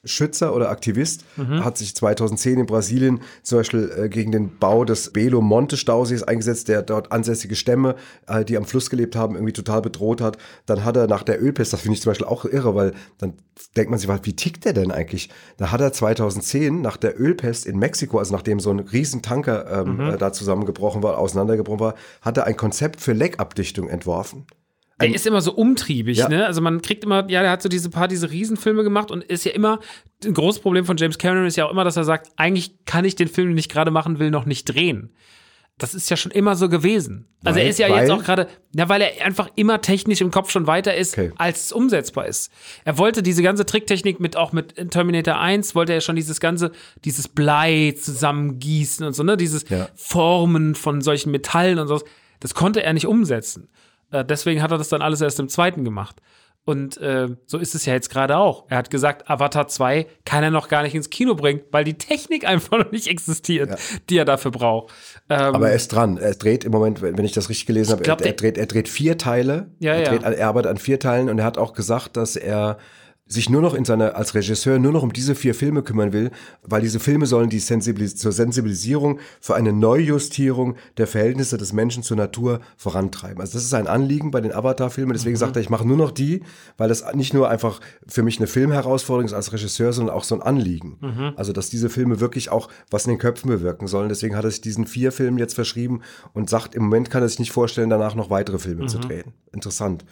Umweltschützer oder Aktivist, hat sich 2010 in Brasilien zum Beispiel äh, gegen den Bau des Belo Monte Stausees eingesetzt, der dort ansässige Stämme, äh, die am Fluss gelebt haben, irgendwie total bedroht hat. Dann hat er nach der Ölpest, das finde ich zum Beispiel auch irre, weil dann denkt man sich, wie tickt der denn eigentlich? Da hat er 2010 nach der Ölpest in Mexiko, also nachdem so ein riesen Tanker ähm, äh, da zusammengebrochen war, auseinandergebrochen war, hat er ein Konzept für Leckabdichtung entworfen. Der ist immer so umtriebig, Ja. ne? Also man kriegt immer, ja, der hat so diese paar, diese Riesenfilme gemacht und ist ja immer, ein großes Problem von James Cameron ist ja auch immer, dass er sagt, eigentlich kann ich den Film, den ich gerade machen will, noch nicht drehen. Das ist ja schon immer so gewesen. Also Weil- er ist ja weil- jetzt auch gerade, ja, weil er einfach immer technisch im Kopf schon weiter ist, Okay. als es umsetzbar ist. Er wollte diese ganze Tricktechnik mit, auch mit Terminator 1, wollte er schon dieses ganze, dieses Blei zusammengießen und so, ne, dieses Ja. Formen von solchen Metallen und so. Das konnte er nicht umsetzen. Äh, deswegen hat er das dann alles erst im zweiten gemacht. Und äh, so ist es ja jetzt gerade auch. Er hat gesagt, Avatar 2 kann er noch gar nicht ins Kino bringen, weil die Technik einfach noch nicht existiert, die er dafür braucht. Ähm, Aber er ist dran. Er dreht im Moment, wenn ich das richtig gelesen habe, er, er, dreht, er dreht vier Teile. Ja, er, ja. dreht, an- er arbeitet an vier Teilen und er hat auch gesagt, dass er sich nur noch in seiner, als Regisseur nur noch um diese vier Filme kümmern will, weil diese Filme sollen die Sensibilis zur Sensibilisierung für eine Neujustierung der Verhältnisse des Menschen zur Natur vorantreiben. Also das ist ein Anliegen bei den Avatar-Filmen. Deswegen Mhm. sagt er, ich mache nur noch die, weil das nicht nur einfach für mich eine Filmherausforderung ist als Regisseur, sondern auch so ein Anliegen. Mhm. Also dass diese Filme wirklich auch was in den Köpfen bewirken sollen. Deswegen hat er sich diesen vier Filmen jetzt verschrieben und sagt, im Moment kann er sich nicht vorstellen, danach noch weitere Filme Mhm. zu drehen. Interessant.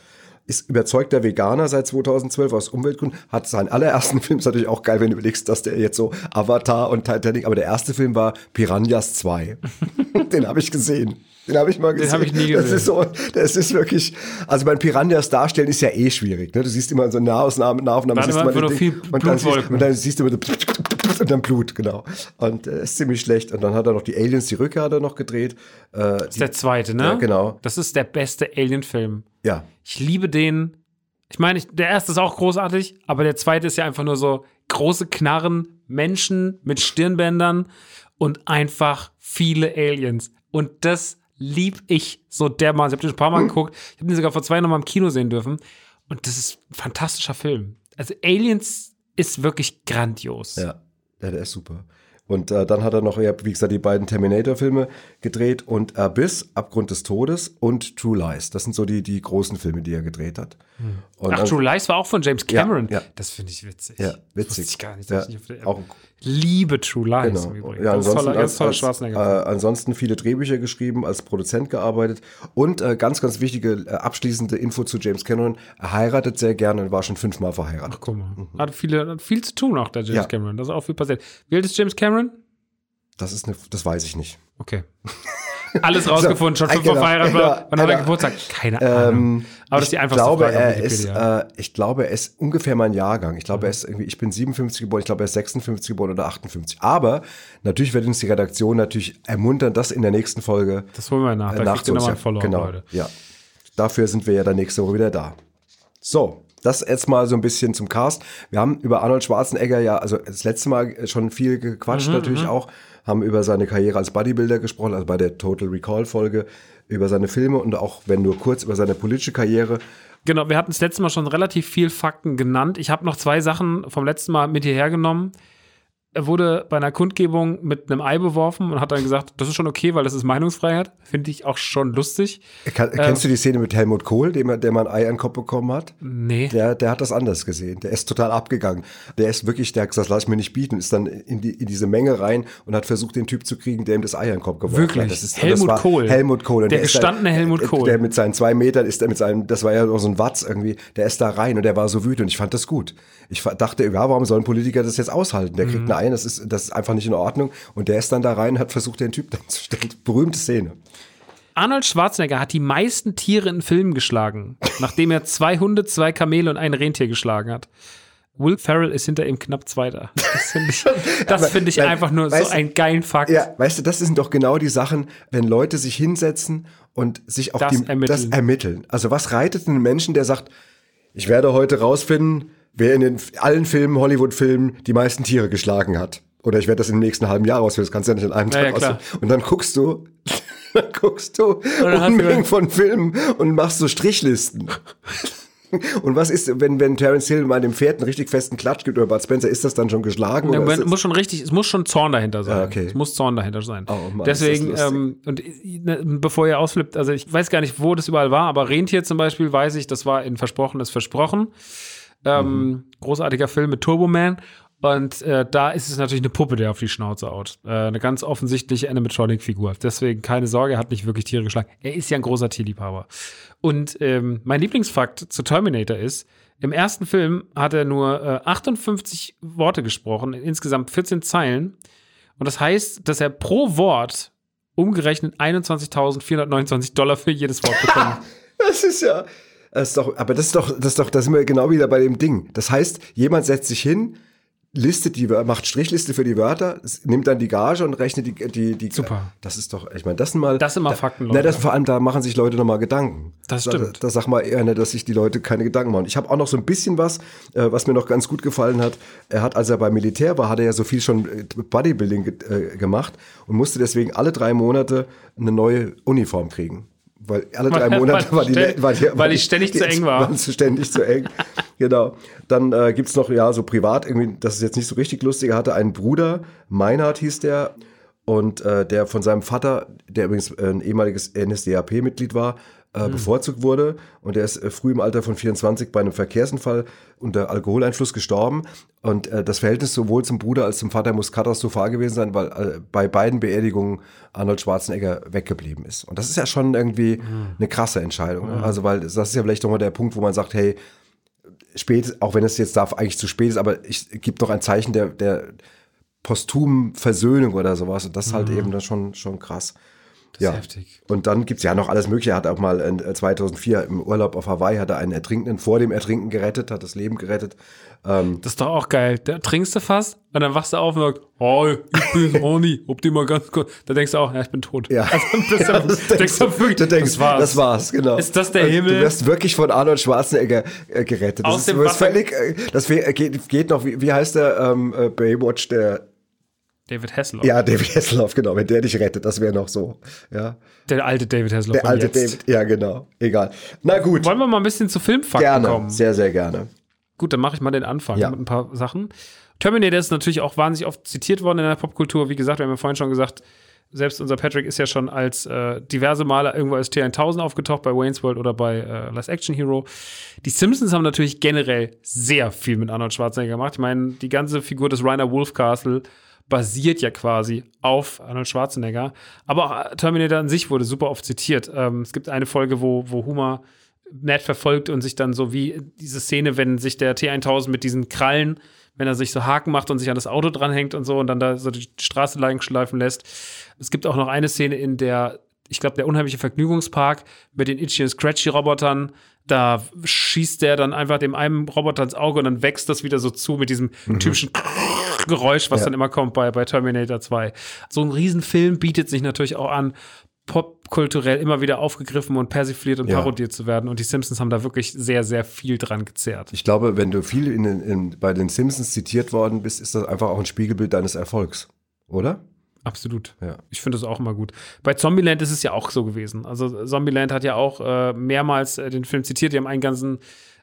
Ist überzeugter Veganer seit 2012 aus Umweltgründen, hat seinen allerersten Film, ist natürlich auch geil, wenn du überlegst, dass der jetzt so Avatar und Titanic, aber der erste Film war Piranhas 2. Den habe ich gesehen. Den habe ich mal gesehen. Den habe ich nie Das gesehen. ist so, das ist wirklich, also beim Piranhas darstellen ist ja eh schwierig. Ne? Du siehst immer so Nahaufnahmen, Nahaufnahmen Dann siehst immer Ding viel und dann, siehst, und dann siehst du immer so und dann Blut, genau. Und äh, ist ziemlich schlecht. Und dann hat er noch die Aliens, die Rückkehr hat er noch gedreht. Äh, Das ist der zweite, ne? Ja, genau. Das ist der beste Alien-Film. ja, Ich liebe den. Ich meine, ich, der erste ist auch großartig, aber der zweite ist ja einfach nur so große Knarren, Menschen mit Stirnbändern und einfach viele Aliens. Und das lieb ich so dermaßen. Ich habe den schon ein paar Mal geguckt. Ich habe den sogar vor zwei Jahren noch mal im Kino sehen dürfen. Und das ist ein fantastischer Film. Also Aliens ist wirklich grandios. Ja, ja der ist super. Und äh, dann hat er noch, ja, wie gesagt, die beiden Terminator-Filme gedreht und Abyss, Abgrund des Todes und True Lies. Das sind so die, die großen Filme, die er gedreht hat. Und Ach, dann- True Lies war auch von James Cameron. ja. Das finde ich witzig. Ja, Das witzig. wusste ich gar nicht. Ja, ich auf der- auch Liebe True Lies Genau. im Übrigen. Ja, ganz ansonsten, toller, ganz toller als, äh, ansonsten viele Drehbücher geschrieben, als Produzent gearbeitet und äh, ganz, ganz wichtige äh, abschließende Info zu James Cameron. Er heiratet sehr gerne und war schon fünfmal verheiratet. Guck mal. Hat, viele, hat viel zu tun auch, der James Ja. Cameron. Da ist auch viel passiert. Wie alt ist James Cameron? Das ist eine, das weiß ich nicht. Okay. Alles rausgefunden, schon äh, fünfmal genau, verheiratet genau, war. Wann hat er genau. Geburtstag? Keine Ahnung. Aber das ist die einfachste glaube, Frage er ist, äh, ich glaube, er ist ungefähr mein Jahrgang. Ich glaube, er ist irgendwie, ich bin 57 geboren, ich glaube, er ist 56 geboren oder 58. Aber natürlich wird uns die Redaktion natürlich ermuntern, das in der nächsten Folge Das holen wir nach. äh, Da kriegt ihr nochmal ein. Follow-up, Genau, Leute. ja. Dafür sind wir ja dann nächste Woche wieder da. So, das jetzt mal so ein bisschen zum Cast. Wir haben über Arnold Schwarzenegger ja, also das letzte Mal schon viel Mhm, gequatscht natürlich auch, haben über seine Karriere als Bodybuilder gesprochen, also bei der Total Recall Folge, über seine Filme und auch, wenn nur kurz, über seine politische Karriere. Genau, wir hatten das letzte Mal schon relativ viel Fakten genannt. Ich habe noch zwei Sachen vom letzten Mal mit hierher genommen. Er wurde bei einer Kundgebung mit einem Ei beworfen und hat dann gesagt, das ist schon okay, weil das ist Meinungsfreiheit. Finde ich auch schon lustig. Kann, Ähm. kennst du die Szene mit Helmut Kohl, dem, er- der mal ein Ei an den Kopf bekommen hat? Nee. Der, der hat das anders gesehen. Der ist total abgegangen. Der ist wirklich, der hat gesagt, lass mir nicht bieten, ist dann in, die, in diese Menge rein und hat versucht, den Typ zu kriegen, der ihm das Ei an den Kopf geworfen Wirklich? hat. Ist, Helmut Kohl. Helmut Kohl. Und Der ist da- gestandene Helmut äh, Kohl. Der mit seinen zwei Metern ist, der mit seinem, das war ja so ein Watz irgendwie, der ist da rein und der war so wütend. Und ich fand das gut. Ich dachte, ja, warum soll ein Politiker das jetzt aushalten? Der Mhm. kriegt ein Ei, das ist, das ist einfach nicht in Ordnung. Und der ist dann da rein und hat versucht, den Typ dann zu stellen. Berühmte Szene. Arnold Schwarzenegger hat die meisten Tiere in Filmen geschlagen, nachdem er zwei Hunde, zwei Kamele und ein Rentier geschlagen hat. Will Ferrell ist hinter ihm knapp Zweiter. Das finde ich, das finde ich einfach nur so weißt du- einen geilen Fakt. Ja, weißt du, das sind doch genau die Sachen, wenn Leute sich hinsetzen und sich auf Das die, ermitteln. das ermitteln. Also was reitet einen Menschen, der sagt, ich werde heute rausfinden, wer in den allen Filmen, Hollywood-Filmen, die meisten Tiere geschlagen hat. Oder ich werde das im nächsten halben Jahr rausfinden. Das kannst du ja nicht in einem Ja, Tag ja. Und dann guckst du, dann guckst du dann hast du- Unmengen von Filmen und machst so Strichlisten. Und was ist, wenn, wenn Terence Hill mal dem Pferd einen richtig festen Klatsch gibt oder Bud Spencer, ist das dann schon geschlagen? Ja, ist das- muss schon richtig, es muss schon Zorn dahinter sein. Ah, okay. Es muss Zorn dahinter sein. Oh Mann, ist Deswegen, ähm, und ne, bevor ihr ausflippt, also ich weiß gar nicht, wo das überall war, aber Rentier zum Beispiel weiß ich, das war in Versprochenes Versprochen. Ähm, Mhm. Großartiger Film mit Turbo Man. Und äh, da ist es natürlich eine Puppe, der auf die Schnauze haut. Äh, eine ganz offensichtliche Animatronic-Figur. Deswegen keine Sorge, er hat nicht wirklich Tiere geschlagen. Er ist ja ein großer Tierliebhaber. Und ähm, mein Lieblingsfakt zu Terminator ist, im ersten Film hat er nur äh, 58 Worte gesprochen, in insgesamt 14 Zeilen. Und das heißt, dass er pro Wort umgerechnet 21.429 Dollar für jedes Wort bekommt. Das ist ja. Das ist doch, aber das ist doch, das ist doch, da sind wir genau wieder bei dem Ding. Das heißt, jemand setzt sich hin, listet die, macht Strichliste für die Wörter, nimmt dann die Gage und rechnet die, die, die. Super. Das ist doch, ich meine, das sind mal. Das sind mal da, Fakten, Na, Leute. das vor allem, da machen sich Leute nochmal Gedanken. Das Da- stimmt. Da, sag mal eher, ne, dass sich die Leute keine Gedanken machen. Ich habe auch noch so ein bisschen was, äh, was mir noch ganz gut gefallen hat. Er hat, als er beim Militär war, hat er ja so viel schon äh, Bodybuilding äh, gemacht und musste deswegen alle drei Monate eine neue Uniform kriegen. Weil alle drei Monate war die, ständig- war die, weil die ständig zu eng war. Ständig zu eng. genau. Dann äh, gibt's noch, ja, so privat, irgendwie, das ist jetzt nicht so richtig lustig, er hatte einen Bruder, Meinhard hieß der, und äh, der von seinem Vater, der übrigens ein ehemaliges NSDAP-Mitglied war, äh, bevorzugt wurde. Und er ist äh, früh im Alter von 24 bei einem Verkehrsunfall unter Alkoholeinfluss gestorben. Und äh, das Verhältnis sowohl zum Bruder als zum Vater muss katastrophal gewesen sein, weil äh, bei beiden Beerdigungen Arnold Schwarzenegger weggeblieben ist. Und das ist ja schon irgendwie eine krasse Entscheidung, ne? also weil das ist ja vielleicht nochmal der Punkt, wo man sagt, hey, spät, auch wenn es jetzt darf eigentlich zu spät ist, aber ich gibt doch ein Zeichen der, der posthumen Versöhnung oder sowas. Und das ist halt eben dann schon, schon krass. Ja. heftig. Und dann gibt's ja noch alles Mögliche. Er hat auch mal in äh, 2004 im Urlaub auf Hawaii hat er einen Ertrinkenden vor dem Ertrinken gerettet, hat das Leben gerettet. Ähm, Das ist doch auch geil. Da trinkst du fast und dann wachst du auf und sagst, oh, ich bin Ronny, ob die mal ganz kurz. Da denkst du auch, ja, ich bin tot. ja. Also, das, Ja, das denkst du, wirklich, du denkst, das war's. das war's, genau. Ist das der Und Himmel? Du wirst wirklich von Arnold Schwarzenegger äh, gerettet. Das Aus ist, dem Wasser- völlig, äh, das wär- geht, geht noch, wie, wie heißt der ähm, äh, Baywatch, der, David Hasselhoff. ja, David Hasselhoff, genau, wenn der dich rettet, das wäre noch so, ja. Der alte David Hasselhoff. Der alte jetzt. David, ja, genau, egal. Na gut, Wollen wir mal ein bisschen zu Filmfakten gerne, kommen? sehr, sehr gerne. Gut, dann mache ich mal den Anfang Ja. mit ein paar Sachen. Terminator ist natürlich auch wahnsinnig oft zitiert worden in der Popkultur. Wie gesagt, wir haben ja vorhin schon gesagt, selbst unser Patrick ist ja schon als äh, diverse Male irgendwo als T1000 aufgetaucht, bei Wayne's World oder bei äh, Last Action Hero. Die Simpsons haben natürlich generell sehr viel mit Arnold Schwarzenegger gemacht. Ich meine, die ganze Figur des Rainer Wolfcastle basiert ja quasi auf Arnold Schwarzenegger. Aber auch Terminator an sich wurde super oft zitiert. Ähm, es gibt eine Folge, wo, wo Homer Ned verfolgt und sich dann so wie diese Szene, wenn sich der T1000 mit diesen Krallen, wenn er sich so Haken macht und sich an das Auto dranhängt und so und dann da so die Straße lang schleifen lässt. Es gibt auch noch eine Szene, in der, ich glaube, der unheimliche Vergnügungspark mit den Itchy und Scratchy Robotern, da schießt der dann einfach dem einen Roboter ins Auge und dann wächst das wieder so zu mit diesem typischen Geräusch, was dann immer kommt bei, bei Terminator 2. So ein Riesenfilm bietet sich natürlich auch an, popkulturell immer wieder aufgegriffen und persifliert und Ja. parodiert zu werden. Und die Simpsons haben da wirklich sehr, sehr viel dran gezerrt. Ich glaube, wenn du viel in, den- in, bei den Simpsons zitiert worden bist, ist das einfach auch ein Spiegelbild deines Erfolgs, oder? Absolut. Ja. Ich finde das auch immer gut. Bei Zombieland ist es ja auch so gewesen. Also Zombieland hat ja auch äh, mehrmals äh, den Film zitiert. Die haben einen ganzen,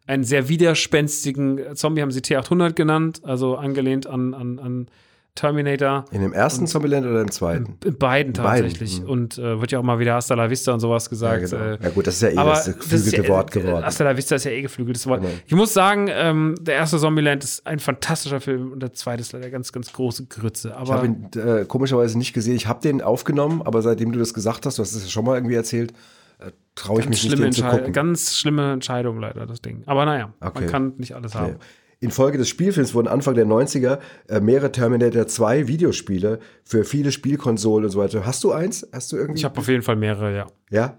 einen sehr widerspenstigen äh, Zombie, haben sie T800 genannt, also angelehnt an, an, an Terminator. In dem ersten Zombieland oder im zweiten? In beiden beiden, tatsächlich. mhm. Und äh, wird ja auch mal wieder Hasta la Vista und sowas gesagt. ja, genau. äh, ja gut, das ist ja eh das geflügelte ja, Wort geworden. Hasta la Vista ist ja eh geflügeltes Wort. Genau. Ich muss sagen, ähm, der erste Zombieland ist ein fantastischer Film und der zweite ist leider ganz, ganz große Grütze. Ich Aber habe ihn äh, komischerweise nicht gesehen. Ich habe den aufgenommen, aber seitdem du das gesagt hast, du hast es ja schon mal irgendwie erzählt, äh, traue ich mich nicht, den zu gucken. ganz schlimme Entscheidung leider, das Ding. Aber naja, Okay. man kann nicht alles haben. Nee. Infolge des Spielfilms wurden Anfang der 90er äh, mehrere Terminator 2 Videospiele für viele Spielkonsolen und so weiter. Hast du eins? Hast du irgendwie? Ich habe auf jeden Fall mehrere, ja. ja?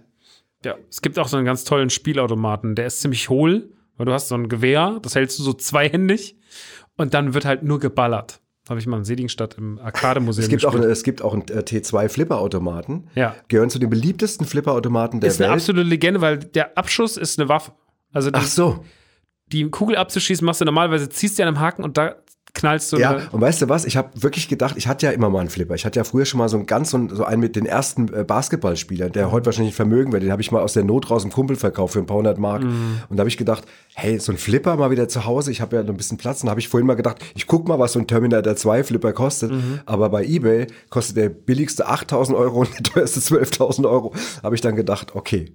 Ja, es gibt auch so einen ganz tollen Spielautomaten, der ist ziemlich hohl, weil du hast so ein Gewehr, das hältst du so zweihändig und dann wird halt nur geballert. Habe ich mal in Seligenstadt im Arcade-Museum Es gibt, auch, es gibt auch einen äh, T2 Flipperautomaten. Ja. Gehören zu den beliebtesten Flipperautomaten der ist eine Welt. absolute Legende, weil der Abschuss ist eine Waffe. Also die, Ach so. die Kugel abzuschießen machst du normalerweise, ziehst du an einem Haken und da knallst du. Ja, und weißt du was? Ich habe wirklich gedacht, ich hatte ja immer mal einen Flipper. Ich hatte ja früher schon mal so einen ganz so einen, mit den ersten äh, Basketballspielern, der heute wahrscheinlich Vermögen wäre. Den habe ich mal aus der Not raus im Kumpel verkauft für ein paar hundert Mark. Mhm. Und da habe ich gedacht, hey, so ein Flipper mal wieder zu Hause. Ich habe ja noch ein bisschen Platz. Und da habe ich vorhin mal gedacht, ich guck mal, was so ein Terminator 2 Flipper kostet. Mhm. Aber bei eBay kostet der billigste 8000 Euro und der teuerste 12.000 Euro. Habe ich dann gedacht, okay.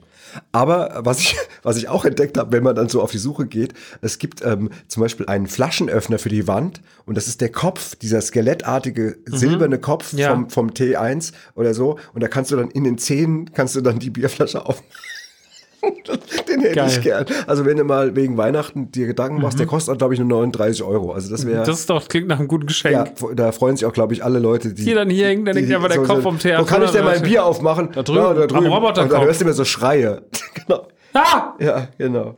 Aber was ich, was ich auch entdeckt habe, wenn man dann so auf die Suche geht, es gibt ähm, zum Beispiel einen Flaschenöffner für die Wand und das ist der Kopf, dieser skelettartige silberne Kopf Ja. vom, vom T1 oder so. Und da kannst du dann in den Zähnen, kannst du dann die Bierflasche aufmachen. Den hätte Geil. ich gern. Also wenn du mal wegen Weihnachten dir Gedanken machst, der kostet, glaube ich, nur 39 Euro. Also das wäre... das ist doch, klingt nach einem guten Geschenk. Ja, da freuen sich auch, glaube ich, alle Leute, die. Hier, dann hier hängt- dann hängt einfach der Kopf vom Theater. Wo kann ich denn mein Bier aufmachen? Da drüben, am Roboterkopf. Und dann hörst du immer so Schreie. genau. Ah! Ja, genau.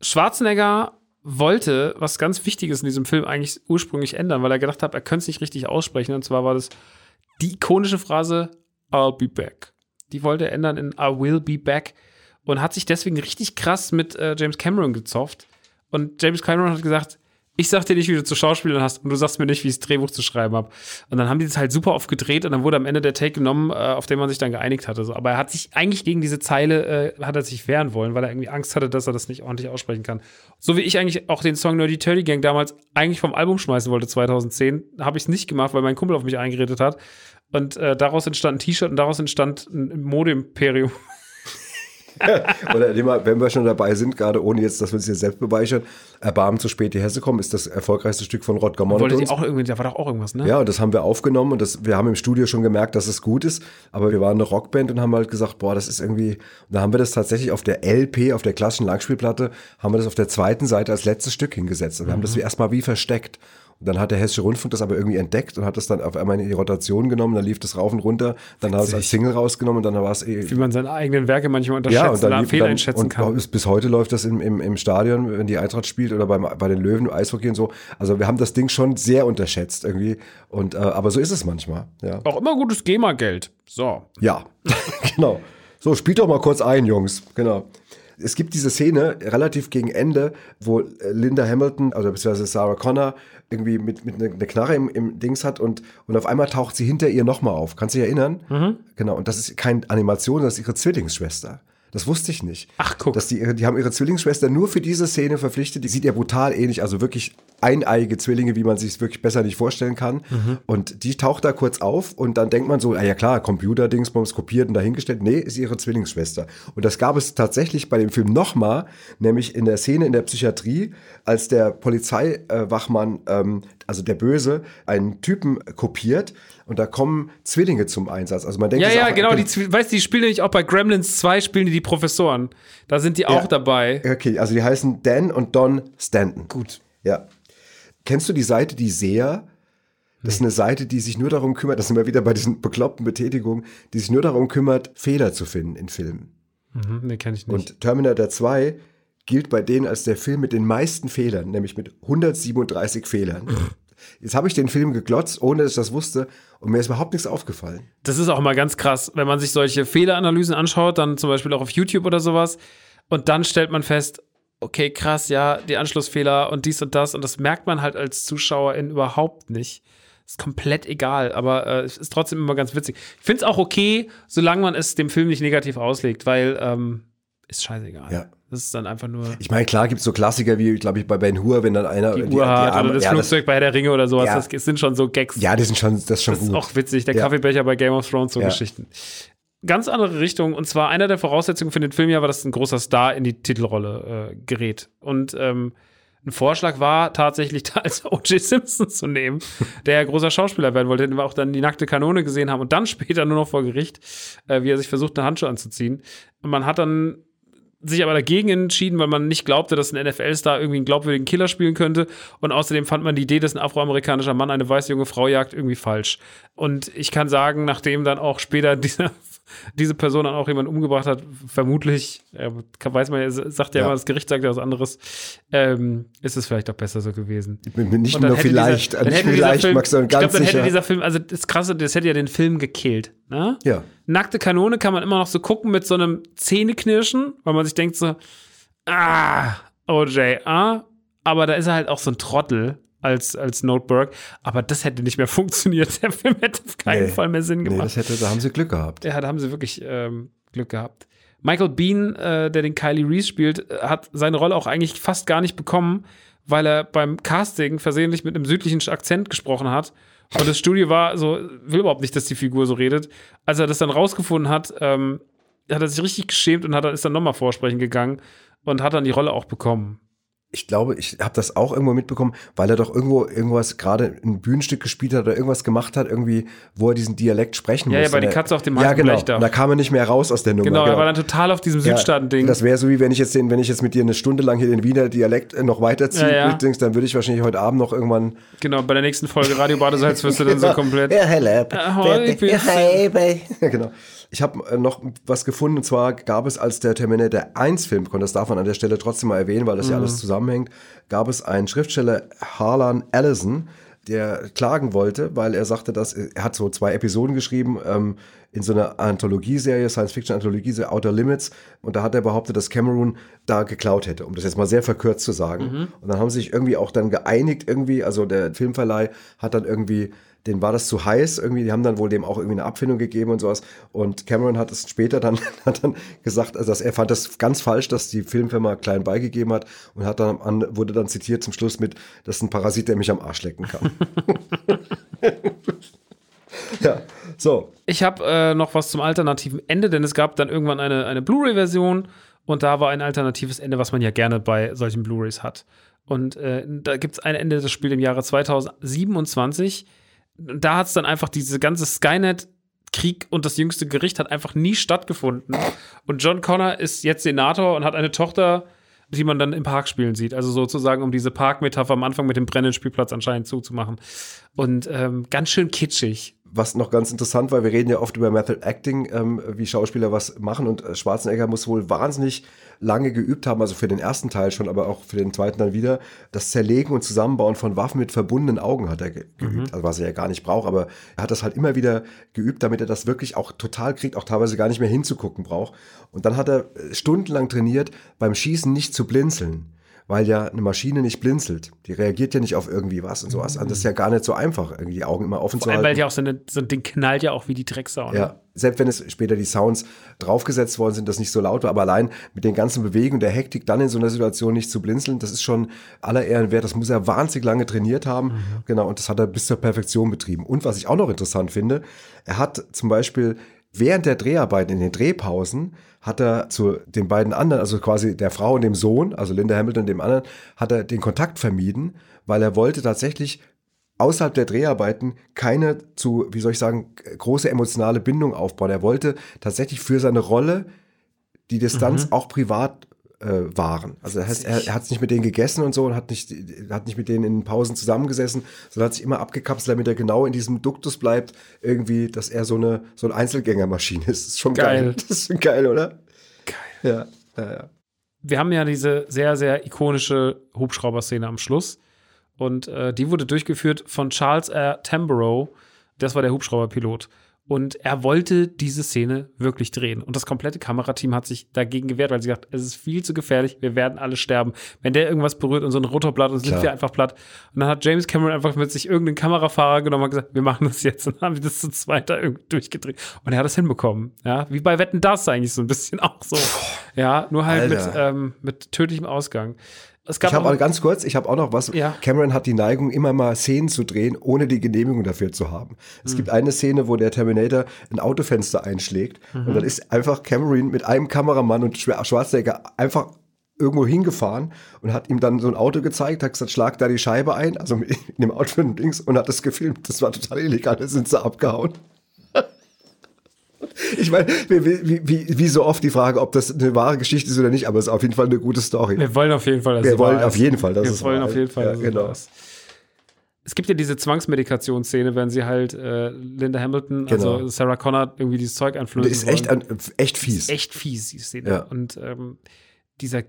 Schwarzenegger wollte was ganz Wichtiges in diesem Film eigentlich ursprünglich ändern, weil er gedacht hat, er könnte es nicht richtig aussprechen. Und zwar war das die ikonische Phrase I'll be back. Die wollte er ändern in I will be back und hat sich deswegen richtig krass mit äh, James Cameron gezofft. Und James Cameron hat gesagt, ich sag dir nicht, wie du zu schauspielern hast und du sagst mir nicht, wie ich das Drehbuch zu schreiben habe. Und dann haben die das halt super oft gedreht und dann wurde am Ende der Take genommen, äh, auf den man sich dann geeinigt hatte. Aber er hat sich eigentlich gegen diese Zeile, äh, hat er sich wehren wollen, weil er irgendwie Angst hatte, dass er das nicht ordentlich aussprechen kann. So wie ich eigentlich auch den Song Nerdy Turdy Gang damals eigentlich vom Album schmeißen wollte, 2010, habe ich es nicht gemacht, weil mein Kumpel auf mich eingeredet hat. Und äh, daraus entstand ein T-Shirt und daraus entstand ein Modeimperium. Oder immer, wenn wir schon dabei sind, gerade ohne jetzt, dass wir uns hier selbst beweihern, Erbarmen zu spät die Hesse kommen, ist das erfolgreichste Stück von Rodger die auch irgendwie, da war doch auch irgendwas, ne? Ja, und das haben wir aufgenommen und das, wir haben im Studio schon gemerkt, dass es gut ist, aber wir waren eine Rockband und haben halt gesagt, boah, das ist irgendwie, und da haben wir das tatsächlich auf der LP, auf der klassischen Langspielplatte, haben wir das auf der zweiten Seite als letztes Stück hingesetzt und wir haben das erstmal wie versteckt. Dann hat der Hessische Rundfunk das aber irgendwie entdeckt und hat das dann auf einmal in die Rotation genommen, dann lief das rauf und runter, dann hat es als Single rausgenommen und dann war es eh, Wie man seine eigenen Werke manchmal unterschätzt ja, und dann oder lief, einschätzen und kann. Bis, bis heute läuft das im, im, im Stadion, wenn die Eintracht spielt oder beim, bei den Löwen, Eishockey und so. Also wir haben das Ding schon sehr unterschätzt irgendwie. Und, äh, aber so ist es manchmal. Ja, Auch immer gutes GEMA-Geld. So. ja. genau. So, spielt doch mal kurz ein, Jungs. Genau. Es gibt diese Szene relativ gegen Ende, wo äh, Linda Hamilton, oder beziehungsweise Sarah Connor, irgendwie mit, mit einer eine Knarre im, im Dings hat und, und auf einmal taucht sie hinter ihr nochmal auf. Kannst du dich erinnern? Mhm. Genau. Und das ist keine Animation, das ist ihre Zwillingsschwester. Das wusste ich nicht. Ach, guck. Dass die, die haben ihre Zwillingsschwester nur für diese Szene verpflichtet. Die sieht ja brutal ähnlich, also wirklich eineiige Zwillinge, wie man sich es wirklich besser nicht vorstellen kann. Mhm. Und die taucht da kurz auf und dann denkt man so, ah ja klar, Computer-Dingsbums kopiert und dahingestellt. Nee, ist ihre Zwillingsschwester. Und das gab es tatsächlich bei dem Film nochmal, nämlich in der Szene in der Psychiatrie, als der Polizeiwachmann, ähm, also der Böse, einen Typen kopiert und da kommen Zwillinge zum Einsatz. Also man denkt, Ja, ja, genau. Die, weißt du, die spielen nämlich auch bei Gremlins 2, spielen die die Professoren. Da sind die auch dabei. Okay, also die heißen Dan und Don Stanton. Gut. Ja. Kennst du die Seite Die Seher? Das ist eine Seite, die sich nur darum kümmert, das sind wir wieder bei diesen bekloppten Betätigungen, die sich nur darum kümmert, Fehler zu finden in Filmen. Mhm, nee, kenn ich nicht. Und Terminator 2 gilt bei denen als der Film mit den meisten Fehlern, nämlich mit 137 Fehlern. Jetzt habe ich den Film geglotzt, ohne dass ich das wusste, und mir ist überhaupt nichts aufgefallen. Das ist auch mal ganz krass, wenn man sich solche Fehleranalysen anschaut, dann zum Beispiel auch auf YouTube oder sowas, und dann stellt man fest, okay, krass, ja, die Anschlussfehler und dies und das, und das merkt man halt als Zuschauerin überhaupt nicht. Ist komplett egal, aber äh, es ist trotzdem immer ganz witzig. Ich finde es auch okay, solange man es dem Film nicht negativ auslegt, weil ähm, ist scheißegal. Ja. Das ist dann einfach nur Ich meine, klar gibt es so Klassiker wie, glaube ich, bei Ben Hur, wenn dann einer die Uhr hat Arme- oder das ja, Flugzeug bei Herr der Ringe oder sowas. Ja. Das sind schon so Gags. ja, die sind schon, das ist schon Das ist gut. auch witzig, der Ja. Kaffeebecher bei Game of Thrones, so. Geschichten. Ganz andere Richtung, und zwar einer der Voraussetzungen für den Film ja war, dass ein großer Star in die Titelrolle äh, gerät. Und ähm, ein Vorschlag war tatsächlich da als O.J. Simpson zu nehmen, der ja großer Schauspieler werden wollte, den wir auch dann die nackte Kanone gesehen haben und dann später nur noch vor Gericht, äh, wie er sich versucht, eine Handschuhe anzuziehen. Und man hat dann sich aber dagegen entschieden, weil man nicht glaubte, dass ein NFL-Star irgendwie einen glaubwürdigen Killer spielen könnte. Und außerdem fand man die Idee, dass ein afroamerikanischer Mann eine weiße junge Frau jagt, irgendwie falsch. Und ich kann sagen, nachdem dann auch später dieser, diese Person dann auch jemanden umgebracht hat, vermutlich, äh, weiß man sagt ja, Ja. immer, das Gericht sagt ja was anderes, ähm, ist es vielleicht auch besser so gewesen. Nicht nur vielleicht, dieser, dann nicht dieser vielleicht, Film, Max, sondern ich glaube, ganz dann hätte dieser Film, also das Krasse, das hätte ja den Film gekillt. Ne? ja. Nackte Kanone kann man immer noch so gucken mit so einem Zähneknirschen, weil man sich denkt so, ah, OJ, ah, aber da ist er halt auch so ein Trottel als, als Noteberg, aber das hätte nicht mehr funktioniert. Der Film hätte auf keinen Nee. Fall mehr Sinn Nee, gemacht. das hätte, da haben sie Glück gehabt. Ja, da haben sie wirklich ähm, Glück gehabt. Michael Bean, äh, der den Kylie Reese spielt, äh, hat seine Rolle auch eigentlich fast gar nicht bekommen, weil er beim Casting versehentlich mit einem südlichen Akzent gesprochen hat. Und das Studio war so, will überhaupt nicht, dass die Figur so redet. Als er das dann rausgefunden hat, ähm, hat er sich richtig geschämt und hat ist dann nochmal vorsprechen gegangen und hat dann die Rolle auch bekommen. Ich glaube, ich habe das auch irgendwo mitbekommen, weil er doch irgendwo irgendwas gerade ein Bühnenstück gespielt hat oder irgendwas gemacht hat, irgendwie, wo er diesen Dialekt sprechen Ja, ja, muss. bei die Katze auf dem Ja, genau. Hakenblech da. Und da kam er nicht mehr raus aus der Nummer. Genau, er war dann total auf diesem Ja, Südstaaten-Ding. Das wäre so wie wenn ich jetzt den, wenn ich jetzt mit dir eine Stunde lang hier den Wiener Dialekt äh, noch weiterziehe, Ja, ja. Dings, dann würde ich wahrscheinlich heute Abend noch irgendwann. Genau, bei der nächsten Folge Radio Badesalz wirst du dann so komplett. Ja, hello. Ja. Ja, genau. Ich habe äh, noch was gefunden, und zwar gab es, als der Terminator 1 Film kommt, das darf man an der Stelle trotzdem mal erwähnen, weil das ja Mhm. alles zusammenhängt, gab es einen Schriftsteller, Harlan Ellison, der klagen wollte, weil er sagte, dass er hat so zwei Episoden geschrieben, ähm, in so einer Anthologieserie, Science-Fiction-Anthologieserie Outer Limits. Und da hat er behauptet, dass Cameron da geklaut hätte, um das jetzt mal sehr verkürzt zu sagen. Und dann haben sie sich irgendwie auch dann geeinigt, irgendwie, also der Filmverleih hat dann irgendwie denen war das zu heiß irgendwie, die haben dann wohl dem auch irgendwie eine Abfindung gegeben und sowas. Und Cameron hat es später dann, hat dann gesagt, also dass er fand das ganz falsch, dass die Filmfirma klein beigegeben hat und hat dann an, wurde dann zitiert zum Schluss mit, das ist ein Parasit, der mich am Arsch lecken kann. ja, so. Ich habe äh, noch was zum alternativen Ende, denn es gab dann irgendwann eine, eine Blu-ray-Version und da war ein alternatives Ende, was man ja gerne bei solchen Blu-rays hat. Und äh, da gibt es ein Ende, das spielt im Jahre 2027. Da hat es dann einfach diese ganze Skynet Krieg und das jüngste Gericht hat einfach nie stattgefunden. Und John Connor ist jetzt Senator und hat eine Tochter, die man dann im Park spielen sieht. Also sozusagen, um diese Parkmetapher am Anfang mit dem brennenden Spielplatz anscheinend zuzumachen. Und ähm, ganz schön kitschig. Was noch ganz interessant war, wir reden ja oft über Method Acting, ähm, wie Schauspieler was machen und äh, Schwarzenegger muss wohl wahnsinnig lange geübt haben, also für den ersten Teil schon, aber auch für den zweiten dann wieder. Das Zerlegen und Zusammenbauen von Waffen mit verbundenen Augen hat er ge geübt, also was er ja gar nicht braucht, aber er hat das halt immer wieder geübt, damit er das wirklich auch total kriegt, auch teilweise gar nicht mehr hinzugucken braucht. Und dann hat er äh, stundenlang trainiert, beim Schießen nicht zu blinzeln weil ja eine Maschine nicht blinzelt. Die reagiert ja nicht auf irgendwie was und sowas. Und das ist ja gar nicht so einfach, irgendwie die Augen immer offen Vor zu allem, halten. weil ja auch so, eine, so ein Ding knallt ja auch wie die Drecksau. ne? Ja, selbst wenn es später die Sounds draufgesetzt worden sind, das nicht so laut war, aber allein mit den ganzen Bewegungen der Hektik dann in so einer Situation nicht zu blinzeln, das ist schon aller Ehren wert. Das muss er wahnsinnig lange trainiert haben. Genau, und das hat er bis zur Perfektion betrieben. Und was ich auch noch interessant finde, er hat zum Beispiel während der Dreharbeiten in den Drehpausen hat er zu den beiden anderen, also quasi der Frau und dem Sohn, also Linda Hamilton und dem anderen, hat er den Kontakt vermieden, weil er wollte tatsächlich außerhalb der Dreharbeiten keine zu, wie soll ich sagen, große emotionale Bindung aufbauen. Er wollte tatsächlich für seine Rolle die Distanz auch privat äh, wahren. Also das heißt, er, er hat nicht mit denen gegessen und so und hat nicht, hat nicht mit denen in Pausen zusammengesessen, sondern hat sich immer abgekapselt, damit er genau in diesem Duktus bleibt, irgendwie, dass er so eine, so eine Einzelgängermaschine ist. Das ist schon geil. Geil. Das ist schon geil, oder? Geil. Ja, ja, ja. wir haben ja diese sehr, sehr ikonische Hubschrauber-Szene am Schluss. Und äh, die wurde durchgeführt von Charles R. Tamborough. Das war der Hubschrauberpilot. Und er wollte diese Szene wirklich drehen. Und das komplette Kamerateam hat sich dagegen gewehrt, weil sie gesagt, es ist viel zu gefährlich, wir werden alle sterben. Wenn der irgendwas berührt und so ein Rotorblatt, dann sind wir einfach platt. Und dann hat James Cameron einfach mit sich irgendeinen Kamerafahrer genommen und gesagt, wir machen das jetzt. Und dann haben wir das zu zweit da irgendwie durchgedreht. Und er hat es hinbekommen. Ja, wie bei Wetten, das eigentlich so ein bisschen auch so. Ja, nur halt mit, ähm, mit tödlichem Ausgang. Ich habe ganz kurz, ich habe auch noch was. Ja. Cameron hat die Neigung, immer mal Szenen zu drehen, ohne die Genehmigung dafür zu haben. Es Hm. gibt eine Szene, wo der Terminator ein Autofenster einschlägt Mhm. und dann ist einfach Cameron mit einem Kameramann und Schwar- Schwarzenegger einfach irgendwo hingefahren und hat ihm dann so ein Auto gezeigt, hat gesagt, schlag da die Scheibe ein, also mit- in dem Auto von links und hat das gefilmt. Das war total illegal, da sind sie abgehauen. Ich meine, wie, wie, wie, so oft die Frage, ob das eine wahre Geschichte ist oder nicht, aber es ist auf jeden Fall eine gute Story. Wir wollen auf jeden Fall, dass Wir es wahr wollen ist. auf jeden Fall, dass Wir es wollen auf jeden Fall, Ja, dass es genau. ist. Es gibt ja diese Zwangsmedikationsszene, wenn sie halt äh, Linda Hamilton, also Genau. Sarah Connor, irgendwie dieses Zeug einflößen Das ist echt, an, echt fies. ist echt fies, die Szene. Ja. Und ähm, dieser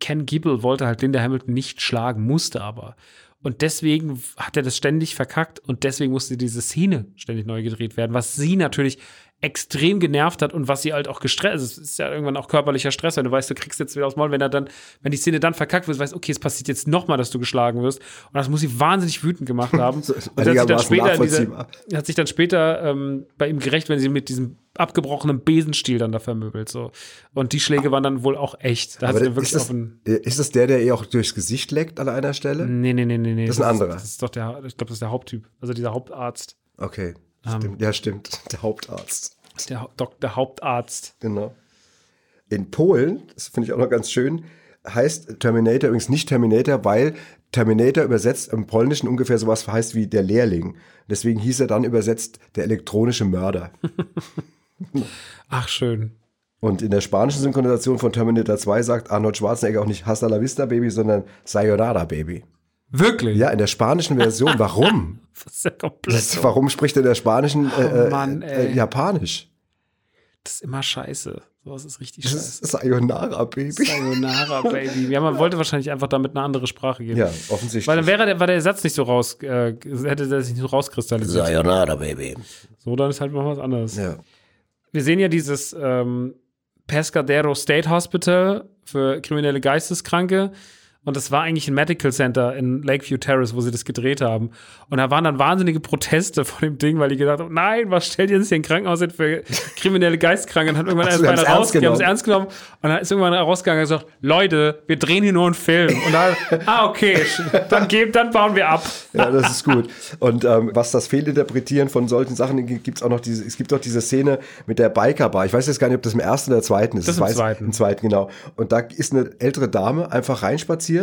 Ken Gibble wollte halt Linda Hamilton nicht schlagen, musste aber. Und deswegen hat er das ständig verkackt und deswegen musste diese Szene ständig neu gedreht werden, was sie natürlich extrem genervt hat und was sie halt auch gestresst. Also es ist ja irgendwann auch körperlicher Stress, wenn du weißt, du kriegst jetzt wieder aufs Maul, wenn er dann, wenn die Szene dann verkackt wird, weißt, okay, es passiert jetzt nochmal, dass du geschlagen wirst. Und das muss sie wahnsinnig wütend gemacht haben. Und hat sich dann später diese, hat sich dann später ähm, bei ihm gerecht, wenn sie mit diesem abgebrochenen Besenstiel dann da vermöbelt. So. Und die Schläge waren dann wohl auch echt. Da hat dann ist, wirklich das, auf einen. ist das der, der ihr auch durchs Gesicht leckt an einer Stelle? Nee, nee, nee, nee, nee. Das ist ein anderer. Das ist doch der, ich glaube, das ist der Haupttyp. Also dieser Hauptarzt. Okay. Ähm. Stimmt. Ja, stimmt. Der Hauptarzt. Der, Dok der Hauptarzt. Genau. In Polen, das finde ich auch noch ganz schön, heißt Terminator übrigens nicht Terminator, weil Terminator übersetzt im Polnischen ungefähr sowas heißt wie der Lehrling. Deswegen hieß er dann übersetzt der elektronische Mörder. Ach, schön. Und in der spanischen Synchronisation von Terminator 2 sagt Arnold Schwarzenegger auch nicht Hasta la Vista Baby, sondern Sayonara Baby. Wirklich? Ja, in der spanischen Version. Warum? Das ist ja komplett. Das, warum spricht er in der spanischen äh, Oh Mann, äh. Japanisch? Das ist immer scheiße. Sowas ist richtig Das scheiße. ist Sayonara Baby. Sayonara, Baby. Ja, man wollte wahrscheinlich einfach damit eine andere Sprache geben. Ja, offensichtlich. Weil dann wäre der, war der Satz nicht so raus, äh, hätte der sich nicht so rauskristallisiert. Sayonara, Baby. So, dann ist halt mal was anderes. ja. wir sehen ja dieses ähm, Pescadero State Hospital für kriminelle Geisteskranke. Und das war eigentlich ein Medical Center in Lakeview Terrace, wo sie das gedreht haben. Und da waren dann wahnsinnige Proteste vor dem Ding, weil die gesagt haben, nein, was stellt ihr uns hier ein Krankenhaus hin für kriminelle Geistkranke? Und dann hat irgendwann Ach so, erst einer haben's raus, die haben es ernst genommen. Und dann ist irgendwann rausgegangen und gesagt, Leute, wir drehen hier nur einen Film. Und dann, ah, okay, dann, geben, dann bauen wir ab. Ja, das ist gut. Und ähm, was das Fehlinterpretieren von solchen Sachen gibt es auch noch diese, es gibt auch diese Szene mit der Bikerbar. Ich weiß jetzt gar nicht, ob das im ersten oder zweiten ist. Das ist im zweiten. Im zweiten, genau. Und da ist eine ältere Dame einfach reinspaziert,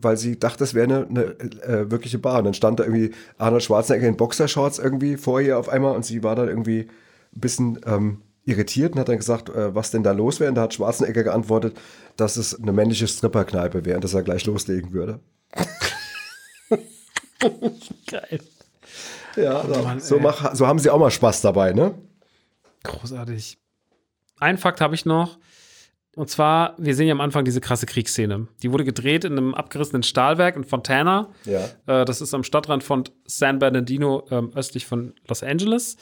weil sie dachte, das wäre eine, eine äh, wirkliche Bar. Und dann stand da irgendwie Arnold Schwarzenegger in Boxershorts irgendwie vor ihr auf einmal und sie war dann irgendwie ein bisschen ähm, irritiert und hat dann gesagt, äh, was denn da los wäre. Und da hat Schwarzenegger geantwortet, dass es eine männliche Stripperkneipe wäre und dass er gleich loslegen würde. Geil. Ja, so, Mann, so, mach, so haben sie auch mal Spaß dabei, ne? Großartig. Ein Fakt habe ich noch. Und zwar, wir sehen ja am Anfang diese krasse Kriegsszene. Die wurde gedreht in einem abgerissenen Stahlwerk in Fontana. Ja. Äh, das ist am Stadtrand von San Bernardino, ähm, östlich von Los Angeles.